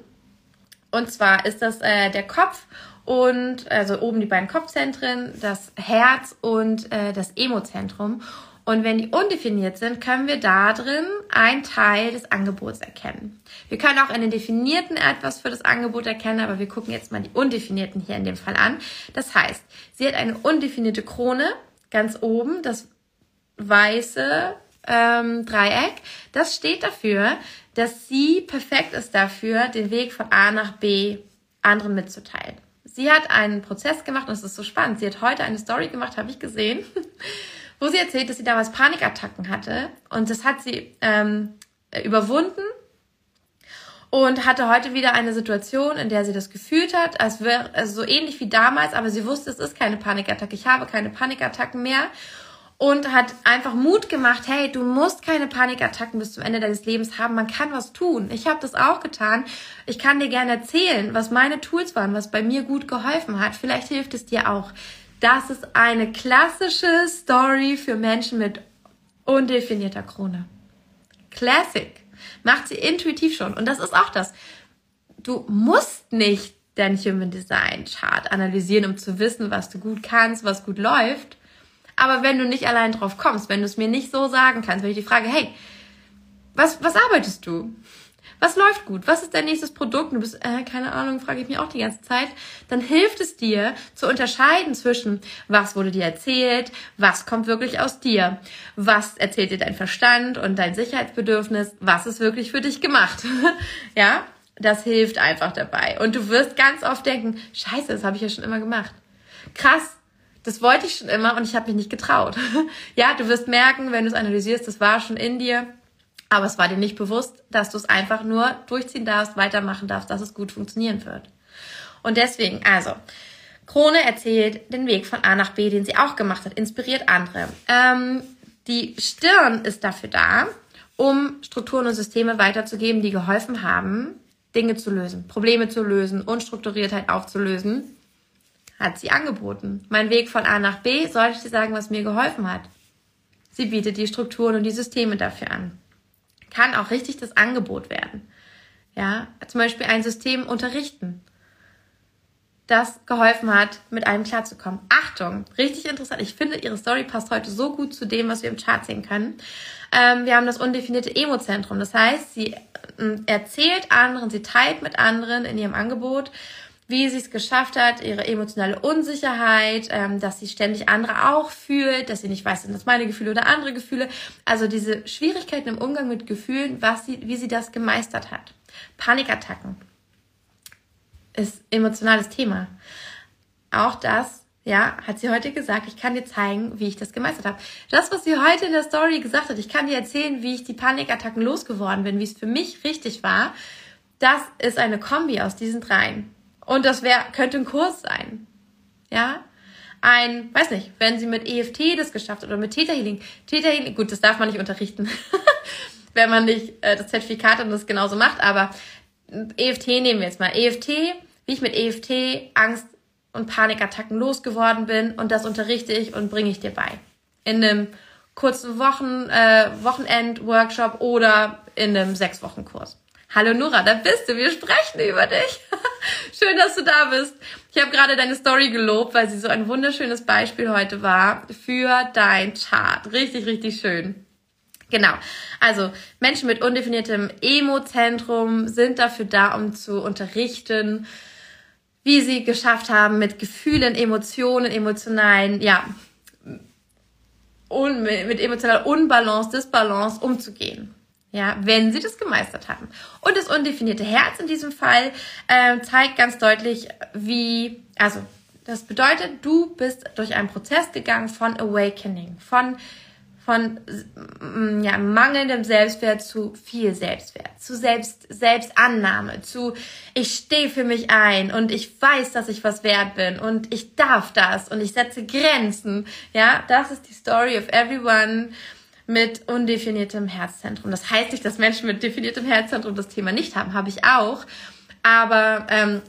Und zwar ist das äh, der Kopf und also oben die beiden Kopfzentren, das Herz und äh, das Emozentrum. Und wenn die undefiniert sind, können wir da drin einen Teil des Angebots erkennen. Wir können auch in den definierten etwas für das Angebot erkennen, aber wir gucken jetzt mal die undefinierten hier in dem Fall an. Das heißt, sie hat eine undefinierte Krone ganz oben, das weiße ähm, Dreieck. Das steht dafür, dass sie perfekt ist dafür, den Weg von A nach B anderen mitzuteilen. Sie hat einen Prozess gemacht und es ist so spannend. Sie hat heute eine Story gemacht, habe ich gesehen wo sie erzählt, dass sie damals Panikattacken hatte und das hat sie ähm, überwunden und hatte heute wieder eine Situation, in der sie das gefühlt hat, als wäre also so ähnlich wie damals, aber sie wusste, es ist keine Panikattacke, ich habe keine Panikattacken mehr und hat einfach Mut gemacht, hey, du musst keine Panikattacken bis zum Ende deines Lebens haben, man kann was tun. Ich habe das auch getan. Ich kann dir gerne erzählen, was meine Tools waren, was bei mir gut geholfen hat. Vielleicht hilft es dir auch. Das ist eine klassische Story für Menschen mit undefinierter Krone. Classic. Macht sie intuitiv schon. Und das ist auch das. Du musst nicht dein Human Design Chart analysieren, um zu wissen, was du gut kannst, was gut läuft. Aber wenn du nicht allein drauf kommst, wenn du es mir nicht so sagen kannst, wenn ich die Frage, hey, was, was arbeitest du? Was läuft gut? Was ist dein nächstes Produkt? Du bist, äh, keine Ahnung, frage ich mich auch die ganze Zeit. Dann hilft es dir zu unterscheiden zwischen, was wurde dir erzählt, was kommt wirklich aus dir, was erzählt dir dein Verstand und dein Sicherheitsbedürfnis, was ist wirklich für dich gemacht. ja, das hilft einfach dabei. Und du wirst ganz oft denken, scheiße, das habe ich ja schon immer gemacht. Krass, das wollte ich schon immer und ich habe mich nicht getraut. ja, du wirst merken, wenn du es analysierst, das war schon in dir aber es war dir nicht bewusst, dass du es einfach nur durchziehen darfst, weitermachen darfst, dass es gut funktionieren wird. Und deswegen, also, Krone erzählt den Weg von A nach B, den sie auch gemacht hat, inspiriert andere. Ähm, die Stirn ist dafür da, um Strukturen und Systeme weiterzugeben, die geholfen haben, Dinge zu lösen, Probleme zu lösen, Unstrukturiertheit aufzulösen, hat sie angeboten. Mein Weg von A nach B, soll ich dir sagen, was mir geholfen hat? Sie bietet die Strukturen und die Systeme dafür an kann auch richtig das Angebot werden. Ja, zum Beispiel ein System unterrichten, das geholfen hat, mit einem klarzukommen. Achtung, richtig interessant. Ich finde, ihre Story passt heute so gut zu dem, was wir im Chart sehen können. Ähm, wir haben das undefinierte Emozentrum. Das heißt, sie äh, erzählt anderen, sie teilt mit anderen in ihrem Angebot wie sie es geschafft hat, ihre emotionale Unsicherheit, ähm, dass sie ständig andere auch fühlt, dass sie nicht weiß, sind das meine Gefühle oder andere Gefühle. Also diese Schwierigkeiten im Umgang mit Gefühlen, was sie, wie sie das gemeistert hat. Panikattacken ist emotionales Thema. Auch das, ja, hat sie heute gesagt. Ich kann dir zeigen, wie ich das gemeistert habe. Das, was sie heute in der Story gesagt hat, ich kann dir erzählen, wie ich die Panikattacken losgeworden bin, wie es für mich richtig war. Das ist eine Kombi aus diesen dreien. Und das wäre, könnte ein Kurs sein. Ja? Ein, weiß nicht, wenn sie mit EFT das geschafft hat oder mit Theta Healing. Theta Healing, gut, das darf man nicht unterrichten, wenn man nicht äh, das Zertifikat und das genauso macht, aber EFT nehmen wir jetzt mal. EFT, wie ich mit EFT Angst und Panikattacken losgeworden bin und das unterrichte ich und bringe ich dir bei. In einem kurzen Wochen, äh, Wochenend-Workshop oder in einem Sechs-Wochen-Kurs. Hallo Nora, da bist du. Wir sprechen über dich. Schön, dass du da bist. Ich habe gerade deine Story gelobt, weil sie so ein wunderschönes Beispiel heute war für dein Chart. Richtig, richtig schön. Genau. Also Menschen mit undefiniertem Emozentrum sind dafür da, um zu unterrichten, wie sie geschafft haben, mit Gefühlen, Emotionen, emotionalen, ja, un, mit emotionaler Unbalance, Disbalance umzugehen. Ja, wenn sie das gemeistert haben. Und das undefinierte Herz in diesem Fall äh, zeigt ganz deutlich, wie, also das bedeutet, du bist durch einen Prozess gegangen von Awakening, von von mm, ja, mangelndem Selbstwert zu viel Selbstwert, zu Selbst, Selbstannahme, zu ich stehe für mich ein und ich weiß, dass ich was wert bin und ich darf das und ich setze Grenzen. Ja, das ist die Story of everyone mit undefiniertem Herzzentrum. Das heißt nicht, dass Menschen mit definiertem Herzzentrum das Thema nicht haben, habe ich auch. Aber ähm,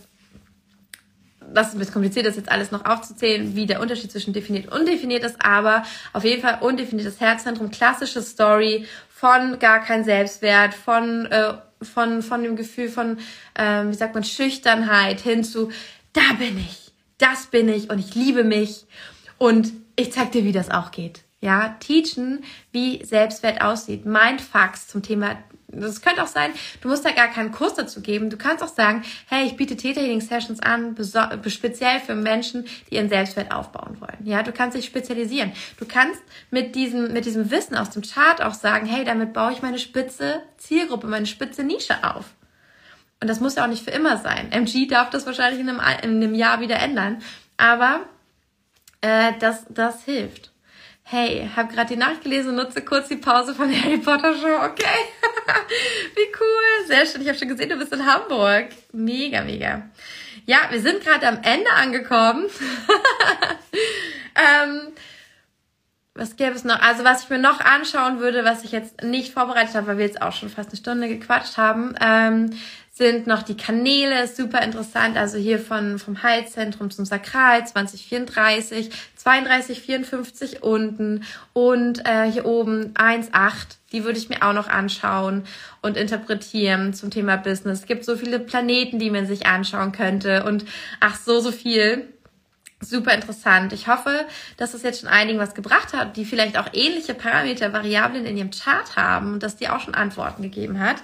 das ist ein bisschen kompliziert, das jetzt alles noch aufzuzählen, wie der Unterschied zwischen definiert und undefiniert ist, aber auf jeden Fall undefiniertes Herzzentrum, klassische Story von gar kein Selbstwert, von, äh, von, von dem Gefühl von, ähm, wie sagt man, Schüchternheit hin zu, da bin ich, das bin ich und ich liebe mich und ich zeig dir, wie das auch geht. Ja, teachen, wie Selbstwert aussieht. Mindfucks zum Thema das könnte auch sein, du musst da gar keinen Kurs dazu geben. Du kannst auch sagen, hey, ich biete Theta Healing Sessions an, speziell für Menschen, die ihren Selbstwert aufbauen wollen. Ja, du kannst dich spezialisieren. Du kannst mit diesem, mit diesem Wissen aus dem Chart auch sagen, hey, damit baue ich meine spitze Zielgruppe, meine spitze Nische auf. Und das muss ja auch nicht für immer sein. MG darf das wahrscheinlich in einem, in einem Jahr wieder ändern. Aber äh, das, das hilft. Hey, hab gerade die Nachricht gelesen, nutze kurz die Pause von der Harry Potter Show, okay? Wie cool, sehr schön. Ich habe schon gesehen, du bist in Hamburg. Mega, mega. Ja, wir sind gerade am Ende angekommen. ähm, was gäbe es noch? Also was ich mir noch anschauen würde, was ich jetzt nicht vorbereitet habe, weil wir jetzt auch schon fast eine Stunde gequatscht haben, ähm, sind noch die Kanäle, super interessant. Also hier von, vom Heilzentrum zum Sakral 2034, 32, 54 unten und äh, hier oben 1,8. Die würde ich mir auch noch anschauen und interpretieren zum Thema Business. Es gibt so viele Planeten, die man sich anschauen könnte und ach, so, so viel. Super interessant. Ich hoffe, dass es jetzt schon einigen was gebracht hat, die vielleicht auch ähnliche Parameter, Variablen in ihrem Chart haben und dass die auch schon Antworten gegeben hat.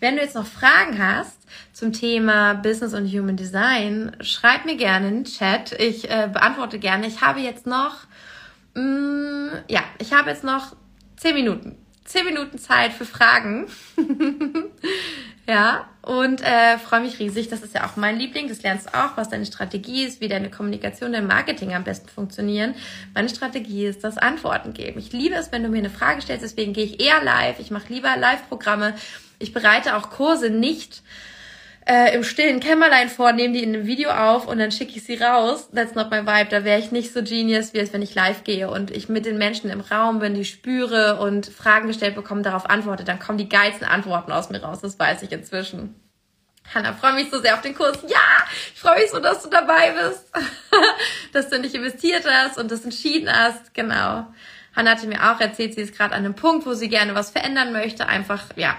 Wenn du jetzt noch Fragen hast zum Thema Business und Human Design, schreib mir gerne in den Chat. Ich äh, beantworte gerne. Ich habe jetzt noch, mh, mm, ja, ich habe jetzt noch zehn Minuten. Zehn Minuten Zeit für Fragen. Ja, und äh, freue mich riesig. Das ist ja auch mein Liebling. Das lernst du auch, was deine Strategie ist, wie deine Kommunikation, dein Marketing am besten funktionieren. Meine Strategie ist das Antworten geben. Ich liebe es, wenn du mir eine Frage stellst. Deswegen gehe ich eher live. Ich mache lieber Live-Programme. Ich bereite auch Kurse nicht äh, im stillen Kämmerlein vor, nehme die in einem Video auf und dann schicke ich sie raus. That's not my vibe. Da wäre ich nicht so genius, wie es, wenn ich live gehe und ich mit den Menschen im Raum bin, die spüre und Fragen gestellt bekomme, darauf antworte. Dann kommen die geilsten Antworten aus mir raus. Das weiß ich inzwischen. Hanna, freue mich so sehr auf den Kurs. Ja, ich freue mich so, dass du dabei bist, dass du nicht investiert hast und das entschieden hast. Genau. Hanna hatte mir auch erzählt, sie ist gerade an einem Punkt, wo sie gerne was verändern möchte. Einfach, ja,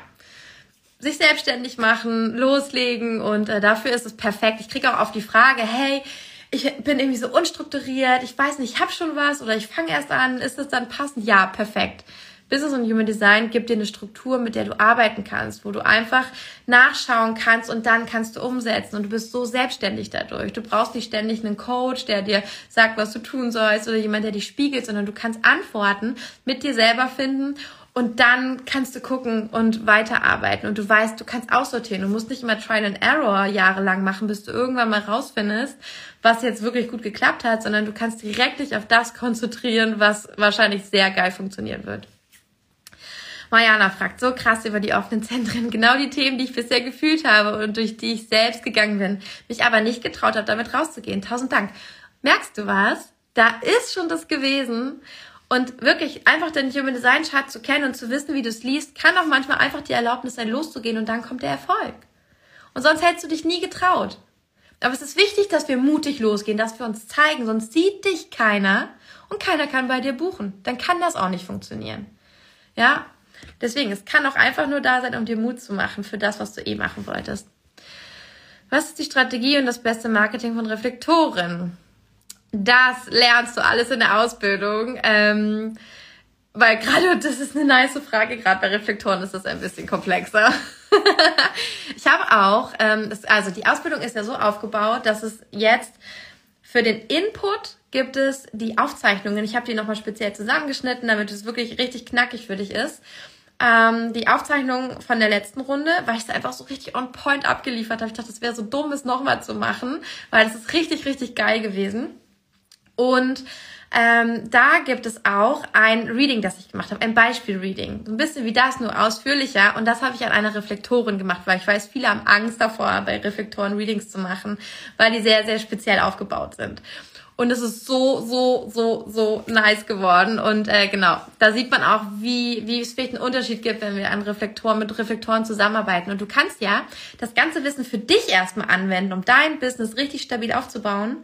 sich selbstständig machen, loslegen und äh, dafür ist es perfekt. Ich kriege auch auf die Frage, hey, ich bin irgendwie so unstrukturiert, ich weiß nicht, ich habe schon was oder ich fange erst an, ist das dann passend? Ja, perfekt. Business und Human Design gibt dir eine Struktur, mit der du arbeiten kannst, wo du einfach nachschauen kannst und dann kannst du umsetzen und du bist so selbstständig dadurch. Du brauchst nicht ständig einen Coach, der dir sagt, was du tun sollst oder jemand, der dich spiegelt, sondern du kannst Antworten mit dir selber finden und dann kannst du gucken und weiterarbeiten. Und du weißt, du kannst aussortieren. Du musst nicht immer Trial and Error jahrelang machen, bis du irgendwann mal rausfindest, was jetzt wirklich gut geklappt hat, sondern du kannst direkt dich auf das konzentrieren, was wahrscheinlich sehr geil funktionieren wird. Mariana fragt so krass über die offenen Zentren. Genau die Themen, die ich bisher gefühlt habe und durch die ich selbst gegangen bin, mich aber nicht getraut habe, damit rauszugehen. Tausend Dank. Merkst du was? Da ist schon das gewesen. Und wirklich einfach den Human Design Chart zu kennen und zu wissen, wie du es liest, kann auch manchmal einfach die Erlaubnis sein, loszugehen und dann kommt der Erfolg. Und sonst hättest du dich nie getraut. Aber es ist wichtig, dass wir mutig losgehen, dass wir uns zeigen, sonst sieht dich keiner und keiner kann bei dir buchen. Dann kann das auch nicht funktionieren. Ja? Deswegen, es kann auch einfach nur da sein, um dir Mut zu machen für das, was du eh machen wolltest. Was ist die Strategie und das beste Marketing von Reflektoren? Das lernst du alles in der Ausbildung. Ähm, weil gerade, das ist eine nice Frage, gerade bei Reflektoren ist das ein bisschen komplexer. ich habe auch, ähm, also die Ausbildung ist ja so aufgebaut, dass es jetzt für den Input gibt es die Aufzeichnungen. Ich habe die nochmal speziell zusammengeschnitten, damit es wirklich richtig knackig für dich ist. Ähm, die Aufzeichnung von der letzten Runde, weil ich es einfach so richtig on point abgeliefert habe. Ich dachte, das wäre so dumm, es nochmal zu machen, weil es ist richtig, richtig geil gewesen. Und ähm, da gibt es auch ein Reading, das ich gemacht habe, ein Beispiel-Reading. So ein bisschen wie das, nur ausführlicher. Und das habe ich an einer Reflektorin gemacht, weil ich weiß, viele haben Angst davor, bei Reflektoren Readings zu machen, weil die sehr, sehr speziell aufgebaut sind. Und es ist so, so, so, so nice geworden. Und äh, genau, da sieht man auch, wie, wie es vielleicht einen Unterschied gibt, wenn wir an Reflektoren mit Reflektoren zusammenarbeiten. Und du kannst ja das ganze Wissen für dich erstmal anwenden, um dein Business richtig stabil aufzubauen.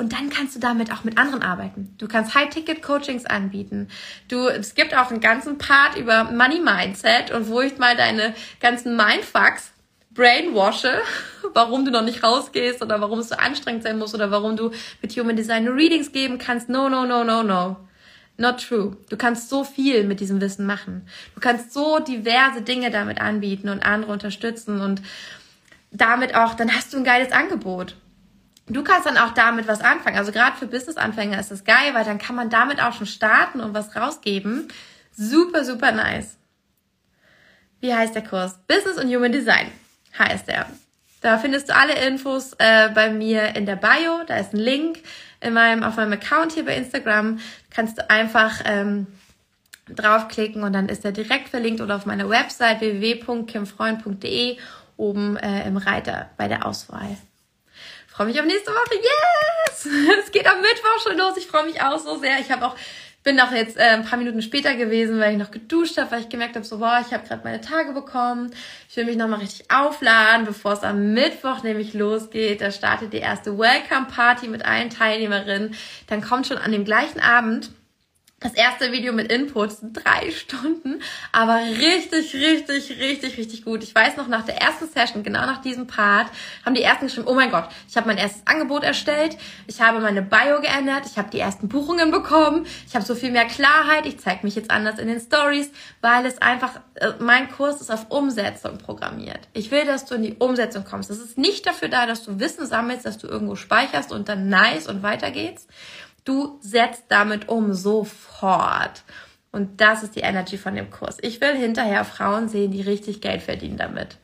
Und dann kannst du damit auch mit anderen arbeiten. Du kannst High-Ticket-Coachings anbieten. Du, es gibt auch einen ganzen Part über Money Mindset und wo ich mal deine ganzen Mindfucks brainwashe, warum du noch nicht rausgehst oder warum es so anstrengend sein muss oder warum du mit Human Design Readings geben kannst. No, no, no, no, no. Not true. Du kannst so viel mit diesem Wissen machen. Du kannst so diverse Dinge damit anbieten und andere unterstützen und damit auch, dann hast du ein geiles Angebot. Du kannst dann auch damit was anfangen. Also gerade für Business-Anfänger ist das geil, weil dann kann man damit auch schon starten und was rausgeben. Super, super nice. Wie heißt der Kurs? Business und Human Design heißt er. Da findest du alle Infos äh, bei mir in der Bio. Da ist ein Link in meinem, auf meinem Account hier bei Instagram. Kannst du einfach ähm, draufklicken und dann ist er direkt verlinkt oder auf meiner Website www.kimfreund.de oben äh, im Reiter bei der Auswahl freue mich auf nächste Woche. Yes! Es geht am Mittwoch schon los. Ich freue mich auch so sehr. Ich habe auch bin auch jetzt äh, ein paar Minuten später gewesen, weil ich noch geduscht habe, weil ich gemerkt habe, so boah, ich habe gerade meine Tage bekommen. Ich will mich nochmal richtig aufladen, bevor es am Mittwoch nämlich losgeht. Da startet die erste Welcome Party mit allen Teilnehmerinnen. Dann kommt schon an dem gleichen Abend das erste Video mit Inputs, drei Stunden, aber richtig, richtig, richtig, richtig gut. Ich weiß noch, nach der ersten Session, genau nach diesem Part, haben die ersten geschrieben, oh mein Gott, ich habe mein erstes Angebot erstellt, ich habe meine Bio geändert, ich habe die ersten Buchungen bekommen, ich habe so viel mehr Klarheit, ich zeige mich jetzt anders in den Stories, weil es einfach, äh, mein Kurs ist auf Umsetzung programmiert. Ich will, dass du in die Umsetzung kommst. Das ist nicht dafür da, dass du Wissen sammelst, dass du irgendwo speicherst und dann nice und weiter geht's, Du setzt damit um sofort. Und das ist die Energy von dem Kurs. Ich will hinterher Frauen sehen, die richtig Geld verdienen damit.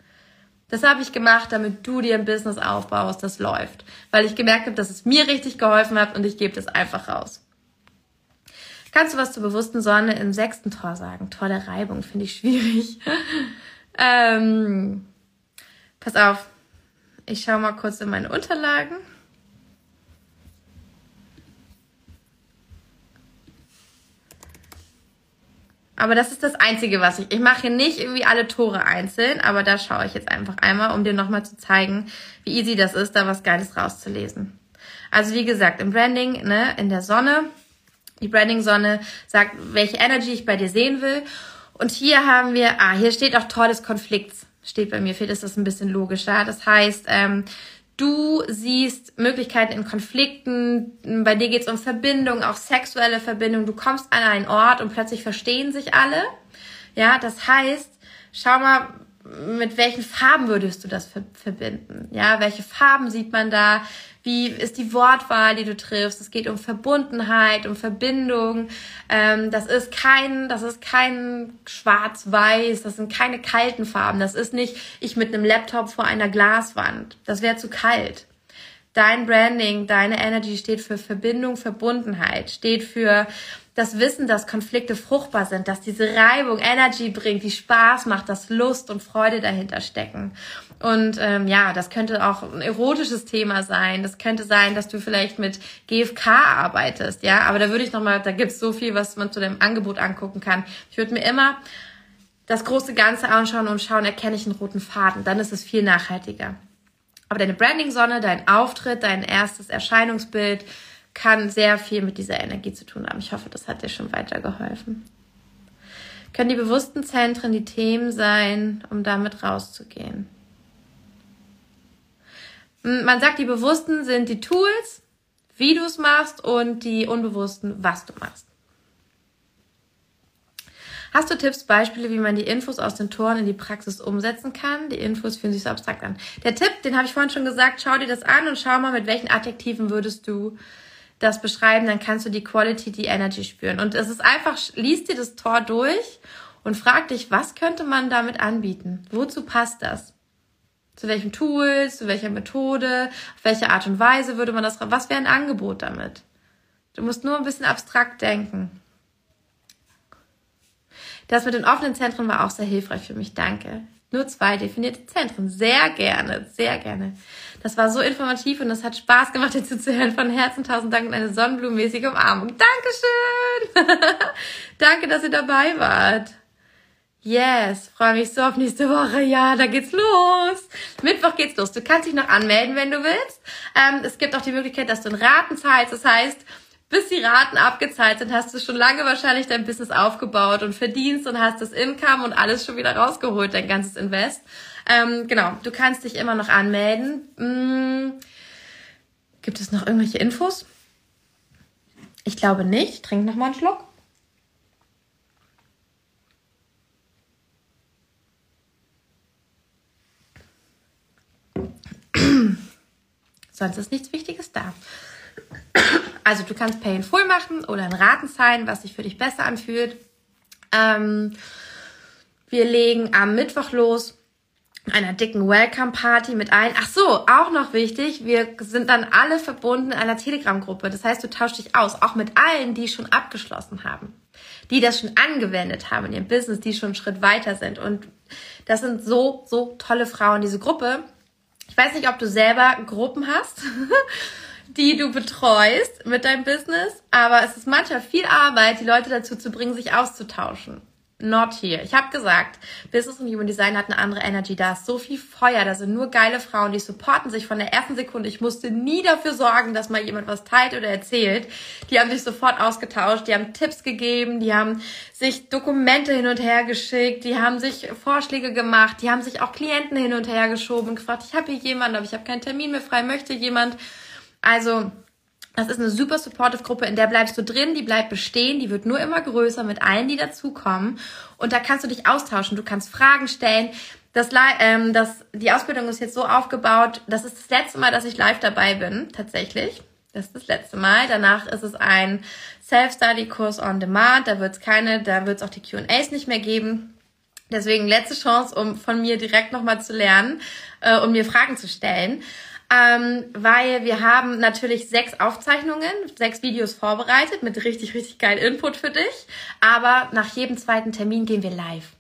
Das habe ich gemacht, damit du dir ein Business aufbaust, das läuft. Weil ich gemerkt habe, dass es mir richtig geholfen hat und ich gebe das einfach raus. Kannst du was zur bewussten Sonne im sechsten Tor sagen? Tolle Reibung, finde ich schwierig. ähm, pass auf, ich schaue mal kurz in meine Unterlagen. Aber das ist das Einzige, was ich. Ich mache hier nicht irgendwie alle Tore einzeln, aber da schaue ich jetzt einfach einmal, um dir nochmal zu zeigen, wie easy das ist, da was Geiles rauszulesen. Also wie gesagt, im Branding, ne, in der Sonne, die Branding-Sonne sagt, welche Energy ich bei dir sehen will. Und hier haben wir, ah, hier steht auch Tor des Konflikts. Steht bei mir, ist das ein bisschen logischer. Das heißt, ähm, Du siehst Möglichkeiten in Konflikten, bei dir geht es um Verbindung, auch sexuelle Verbindung. Du kommst an einen Ort und plötzlich verstehen sich alle. Ja, das heißt, schau mal, mit welchen Farben würdest du das verbinden? Ja, welche Farben sieht man da? Wie ist die Wortwahl, die du triffst? Es geht um Verbundenheit, um Verbindung. Ähm, das ist kein, das ist kein Schwarz-Weiß. Das sind keine kalten Farben. Das ist nicht ich mit einem Laptop vor einer Glaswand. Das wäre zu kalt. Dein Branding, deine Energy steht für Verbindung, Verbundenheit, steht für das Wissen, dass Konflikte fruchtbar sind, dass diese Reibung Energy bringt, die Spaß macht, dass Lust und Freude dahinter stecken. Und ähm, ja, das könnte auch ein erotisches Thema sein. Das könnte sein, dass du vielleicht mit GFK arbeitest, ja. Aber da würde ich nochmal, da gibt's so viel, was man zu dem Angebot angucken kann. Ich würde mir immer das große Ganze anschauen und schauen, erkenne ich einen roten Faden. Dann ist es viel nachhaltiger. Aber deine Branding-Sonne, dein Auftritt, dein erstes Erscheinungsbild kann sehr viel mit dieser Energie zu tun haben. Ich hoffe, das hat dir schon weitergeholfen. Können die bewussten Zentren die Themen sein, um damit rauszugehen? Man sagt, die Bewussten sind die Tools, wie du es machst und die Unbewussten, was du machst. Hast du Tipps, Beispiele, wie man die Infos aus den Toren in die Praxis umsetzen kann? Die Infos fühlen sich so abstrakt an. Der Tipp, den habe ich vorhin schon gesagt, schau dir das an und schau mal, mit welchen Adjektiven würdest du das beschreiben, dann kannst du die Quality, die Energy spüren. Und es ist einfach, liest dir das Tor durch und frag dich, was könnte man damit anbieten? Wozu passt das? Zu welchem Tool, zu welcher Methode, auf welche Art und Weise würde man das, was wäre ein Angebot damit? Du musst nur ein bisschen abstrakt denken. Das mit den offenen Zentren war auch sehr hilfreich für mich, danke. Nur zwei definierte Zentren. Sehr gerne, sehr gerne. Das war so informativ und das hat Spaß gemacht, dazu zu hören. Von Herzen tausend Dank und eine sonnenblumenmäßige Umarmung. Dankeschön! Danke, dass ihr dabei wart. Yes, freue mich so auf nächste Woche. Ja, da geht's los. Mittwoch geht's los. Du kannst dich noch anmelden, wenn du willst. Ähm, es gibt auch die Möglichkeit, dass du in Raten zahlst. Das heißt, bis die Raten abgezahlt sind, hast du schon lange wahrscheinlich dein Business aufgebaut und verdienst und hast das Income und alles schon wieder rausgeholt, dein ganzes Invest. Ähm, genau, du kannst dich immer noch anmelden. Hm, gibt es noch irgendwelche Infos? Ich glaube nicht. Trink noch mal einen Schluck. Sonst ist nichts Wichtiges da. Also du kannst Pay in Full machen oder ein Ratenzahlen, was sich für dich besser anfühlt. Ähm, wir legen am Mittwoch los einer dicken Welcome Party mit ein. Ach so, auch noch wichtig, wir sind dann alle verbunden in einer Telegram-Gruppe. Das heißt, du tauschst dich aus, auch mit allen, die schon abgeschlossen haben, die das schon angewendet haben in ihrem Business, die schon einen Schritt weiter sind. Und das sind so, so tolle Frauen, diese Gruppe. Ich weiß nicht, ob du selber Gruppen hast, die du betreust mit deinem Business, aber es ist manchmal viel Arbeit, die Leute dazu zu bringen, sich auszutauschen. Not here. Ich habe gesagt, Business und Human Design hat eine andere Energy. Da ist so viel Feuer, da sind nur geile Frauen, die supporten sich von der ersten Sekunde. Ich musste nie dafür sorgen, dass mal jemand was teilt oder erzählt. Die haben sich sofort ausgetauscht, die haben Tipps gegeben, die haben sich Dokumente hin und her geschickt, die haben sich Vorschläge gemacht, die haben sich auch Klienten hin und her geschoben und gefragt, ich habe hier jemanden, aber ich habe keinen Termin mehr frei, möchte jemand. Also das ist eine super supportive Gruppe, in der bleibst du drin, die bleibt bestehen, die wird nur immer größer mit allen, die dazukommen. Und da kannst du dich austauschen, du kannst Fragen stellen. Das, ähm, das, die Ausbildung ist jetzt so aufgebaut, das ist das letzte Mal, dass ich live dabei bin, tatsächlich. Das ist das letzte Mal. Danach ist es ein Self-Study-Kurs on Demand. Da wird es keine, da wird es auch die QAs nicht mehr geben. Deswegen letzte Chance, um von mir direkt nochmal zu lernen äh, und mir Fragen zu stellen ähm, weil wir haben natürlich sechs Aufzeichnungen, sechs Videos vorbereitet mit richtig, richtig geil Input für dich. Aber nach jedem zweiten Termin gehen wir live.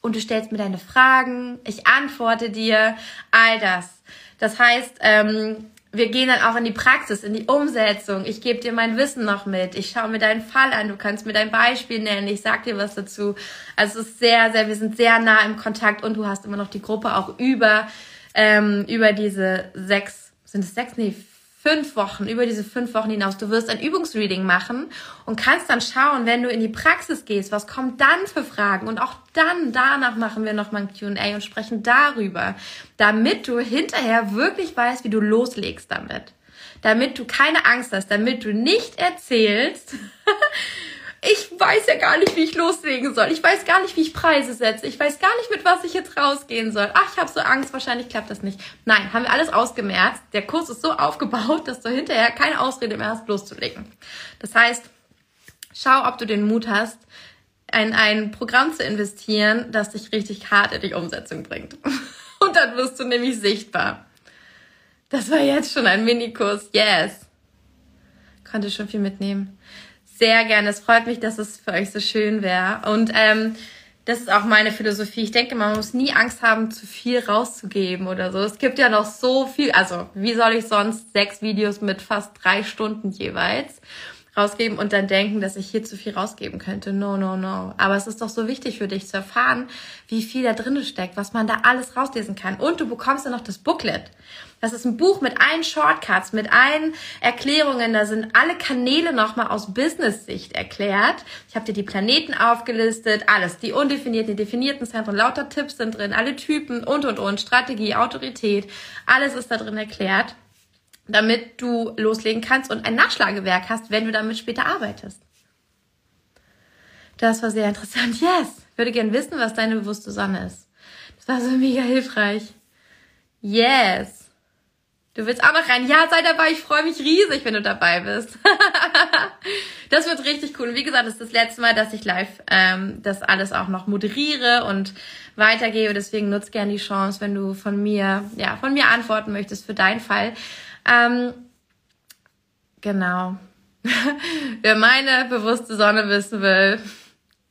Und du stellst mir deine Fragen, ich antworte dir, all das. Das heißt, ähm, wir gehen dann auch in die Praxis, in die Umsetzung. Ich gebe dir mein Wissen noch mit. Ich schaue mir deinen Fall an. Du kannst mir dein Beispiel nennen. Ich sag dir was dazu. Also es ist sehr, sehr, wir sind sehr nah im Kontakt und du hast immer noch die Gruppe auch über ähm, über diese sechs, sind es sechs? Nee, fünf Wochen, über diese fünf Wochen hinaus. Du wirst ein Übungsreading machen und kannst dann schauen, wenn du in die Praxis gehst, was kommt dann für Fragen. Und auch dann, danach machen wir nochmal ein Q&A und sprechen darüber, damit du hinterher wirklich weißt, wie du loslegst damit. Damit du keine Angst hast, damit du nicht erzählst, ich weiß ja gar nicht, wie ich loslegen soll. Ich weiß gar nicht, wie ich Preise setze. Ich weiß gar nicht, mit was ich jetzt rausgehen soll. Ach, ich habe so Angst, wahrscheinlich klappt das nicht. Nein, haben wir alles ausgemerzt. Der Kurs ist so aufgebaut, dass du hinterher keine Ausrede mehr hast, loszulegen. Das heißt, schau, ob du den Mut hast, in ein Programm zu investieren, das dich richtig hart in die Umsetzung bringt. Und dann wirst du nämlich sichtbar. Das war jetzt schon ein Minikurs. Yes. Konnte schon viel mitnehmen sehr gerne. Es freut mich, dass es für euch so schön wäre. Und ähm, das ist auch meine Philosophie. Ich denke, man muss nie Angst haben, zu viel rauszugeben oder so. Es gibt ja noch so viel. Also, wie soll ich sonst sechs Videos mit fast drei Stunden jeweils rausgeben und dann denken, dass ich hier zu viel rausgeben könnte? No, no, no. Aber es ist doch so wichtig für dich zu erfahren, wie viel da drin steckt, was man da alles rauslesen kann. Und du bekommst ja noch das Booklet. Das ist ein Buch mit allen Shortcuts, mit allen Erklärungen. Da sind alle Kanäle nochmal aus Business-Sicht erklärt. Ich habe dir die Planeten aufgelistet, alles. Die undefinierten, die definierten Zentren, lauter Tipps sind drin, alle Typen und, und, und, Strategie, Autorität. Alles ist da drin erklärt, damit du loslegen kannst und ein Nachschlagewerk hast, wenn du damit später arbeitest. Das war sehr interessant. Yes! Würde gern wissen, was deine bewusste Sonne ist. Das war so mega hilfreich. Yes! Du willst auch noch rein? Ja, sei dabei. Ich freue mich riesig, wenn du dabei bist. das wird richtig cool. Wie gesagt, das ist das letzte Mal, dass ich live ähm, das alles auch noch moderiere und weitergebe. Deswegen nutzt gerne die Chance, wenn du von mir, ja, von mir antworten möchtest für deinen Fall. Ähm, genau. Wer meine bewusste Sonne wissen will,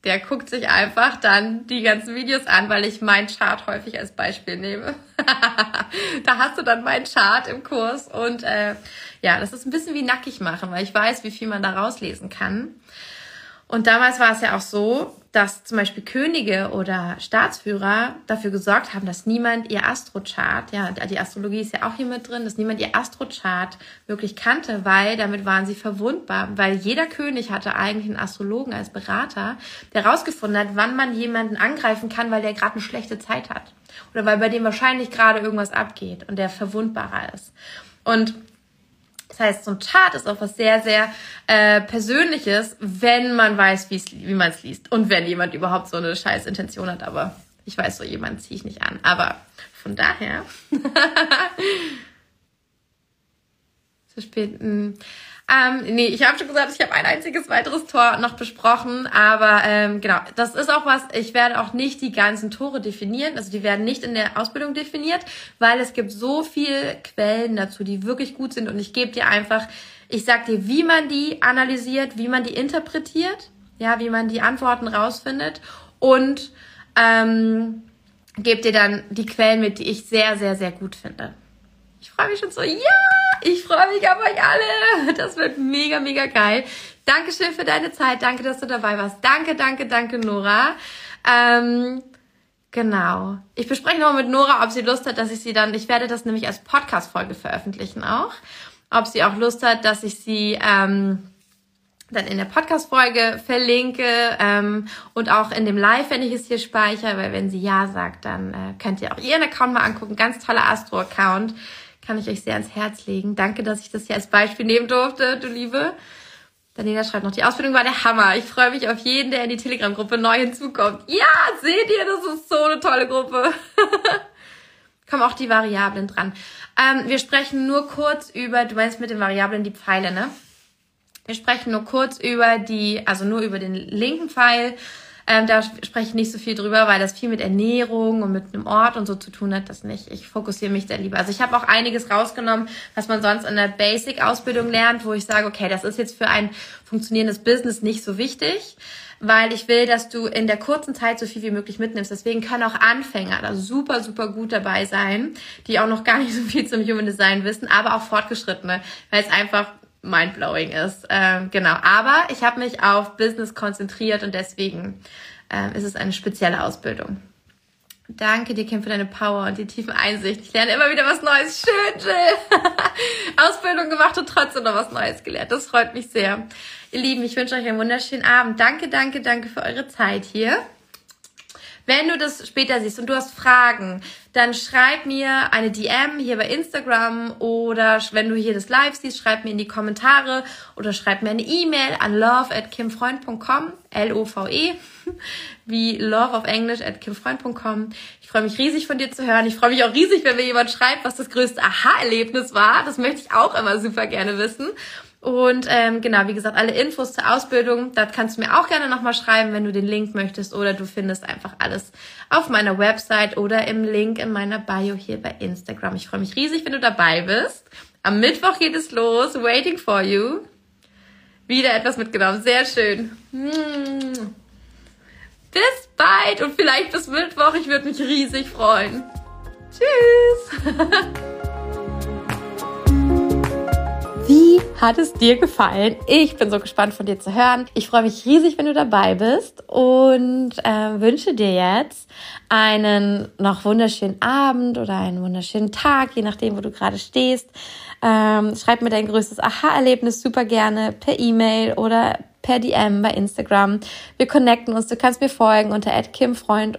der guckt sich einfach dann die ganzen Videos an, weil ich meinen Chart häufig als Beispiel nehme. da hast du dann meinen Chart im Kurs und äh, ja, das ist ein bisschen wie nackig machen, weil ich weiß, wie viel man da rauslesen kann. Und damals war es ja auch so, dass zum Beispiel Könige oder Staatsführer dafür gesorgt haben, dass niemand ihr Astrochart, ja, die Astrologie ist ja auch hier mit drin, dass niemand ihr Astrochart wirklich kannte, weil damit waren sie verwundbar, weil jeder König hatte eigentlich einen Astrologen als Berater, der herausgefunden hat, wann man jemanden angreifen kann, weil der gerade eine schlechte Zeit hat oder weil bei dem wahrscheinlich gerade irgendwas abgeht und der verwundbarer ist. Und das heißt, so ein Chart ist auch was sehr, sehr äh, Persönliches, wenn man weiß, wie man es liest. Und wenn jemand überhaupt so eine scheiß Intention hat. Aber ich weiß, so jemand ziehe ich nicht an. Aber von daher. zu spät. Hm. Ähm, nee, ich habe schon gesagt, ich habe ein einziges weiteres Tor noch besprochen, aber ähm, genau, das ist auch was, ich werde auch nicht die ganzen Tore definieren, also die werden nicht in der Ausbildung definiert, weil es gibt so viele Quellen dazu, die wirklich gut sind und ich gebe dir einfach, ich sag dir, wie man die analysiert, wie man die interpretiert, ja, wie man die Antworten rausfindet und ähm, gebe dir dann die Quellen mit, die ich sehr, sehr, sehr gut finde. Ich freue mich schon so, ja, ich freue mich auf euch alle. Das wird mega, mega geil. Dankeschön für deine Zeit. Danke, dass du dabei warst. Danke, danke, danke, Nora. Ähm, genau. Ich bespreche noch mit Nora, ob sie Lust hat, dass ich sie dann, ich werde das nämlich als Podcast-Folge veröffentlichen auch. Ob sie auch Lust hat, dass ich sie, ähm, dann in der Podcast-Folge verlinke ähm, und auch in dem Live, wenn ich es hier speichere, weil wenn sie Ja sagt, dann äh, könnt ihr auch ihren Account mal angucken. Ganz toller Astro-Account kann ich euch sehr ans Herz legen. Danke, dass ich das hier als Beispiel nehmen durfte, du Liebe. Daniela schreibt noch, die Ausbildung war der Hammer. Ich freue mich auf jeden, der in die Telegram-Gruppe neu hinzukommt. Ja, seht ihr, das ist so eine tolle Gruppe. Kommen auch die Variablen dran. Ähm, wir sprechen nur kurz über, du meinst mit den Variablen die Pfeile, ne? Wir sprechen nur kurz über die, also nur über den linken Pfeil ähm, da spreche ich nicht so viel drüber, weil das viel mit Ernährung und mit einem Ort und so zu tun hat, das nicht. Ich fokussiere mich da lieber. Also ich habe auch einiges rausgenommen, was man sonst in der Basic-Ausbildung lernt, wo ich sage, okay, das ist jetzt für ein funktionierendes Business nicht so wichtig weil ich will, dass du in der kurzen Zeit so viel wie möglich mitnimmst. Deswegen können auch Anfänger da super, super gut dabei sein, die auch noch gar nicht so viel zum Human Design wissen, aber auch Fortgeschrittene, weil es einfach mindblowing ist. Ähm, genau, aber ich habe mich auf Business konzentriert und deswegen ähm, ist es eine spezielle Ausbildung. Danke dir, Kim, für deine Power und die tiefen Einsicht. Ich lerne immer wieder was Neues. Schön, Jill. Ausbildung gemacht und trotzdem noch was Neues gelernt. Das freut mich sehr. Ihr Lieben, ich wünsche euch einen wunderschönen Abend. Danke, danke, danke für eure Zeit hier. Wenn du das später siehst und du hast Fragen, dann schreib mir eine DM hier bei Instagram oder wenn du hier das Live siehst, schreib mir in die Kommentare oder schreib mir eine E-Mail an love at kimfreund.com, L-O-V-E, wie love auf Englisch at kimfreund.com. Ich freue mich riesig von dir zu hören. Ich freue mich auch riesig, wenn mir jemand schreibt, was das größte Aha-Erlebnis war. Das möchte ich auch immer super gerne wissen. Und ähm, genau, wie gesagt, alle Infos zur Ausbildung, da kannst du mir auch gerne nochmal schreiben, wenn du den Link möchtest oder du findest einfach alles auf meiner Website oder im Link in meiner Bio hier bei Instagram. Ich freue mich riesig, wenn du dabei bist. Am Mittwoch geht es los. Waiting for you. Wieder etwas mitgenommen. Sehr schön. Hm. Bis bald und vielleicht bis Mittwoch. Ich würde mich riesig freuen. Tschüss. Wie hat es dir gefallen? Ich bin so gespannt von dir zu hören. Ich freue mich riesig, wenn du dabei bist und äh, wünsche dir jetzt einen noch wunderschönen Abend oder einen wunderschönen Tag, je nachdem, wo du gerade stehst. Ähm, schreib mir dein größtes Aha-Erlebnis super gerne per E-Mail oder per DM bei Instagram. Wir connecten uns. Du kannst mir folgen unter @kimfreund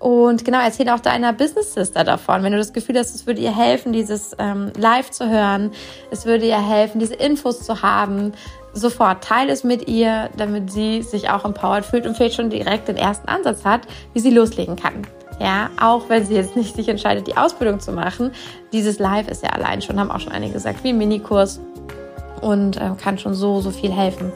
Und genau, erzähl auch deiner Business Sister davon. Wenn du das Gefühl hast, es würde ihr helfen, dieses ähm, Live zu hören, es würde ihr helfen, diese Infos zu haben, sofort teile es mit ihr, damit sie sich auch empowered fühlt und vielleicht schon direkt den ersten Ansatz hat, wie sie loslegen kann. Ja, auch wenn sie jetzt nicht sich entscheidet, die Ausbildung zu machen. Dieses Live ist ja allein schon, haben auch schon einige gesagt, wie ein Minikurs und äh, kann schon so, so viel helfen.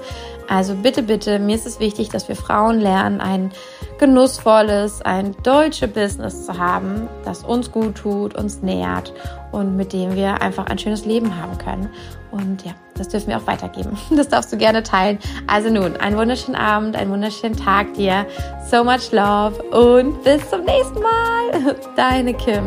Also bitte, bitte, mir ist es wichtig, dass wir Frauen lernen, ein genussvolles, ein deutsches Business zu haben, das uns gut tut, uns nährt und mit dem wir einfach ein schönes Leben haben können. Und ja, das dürfen wir auch weitergeben. Das darfst du gerne teilen. Also nun, einen wunderschönen Abend, einen wunderschönen Tag dir. So much love und bis zum nächsten Mal. Deine Kim.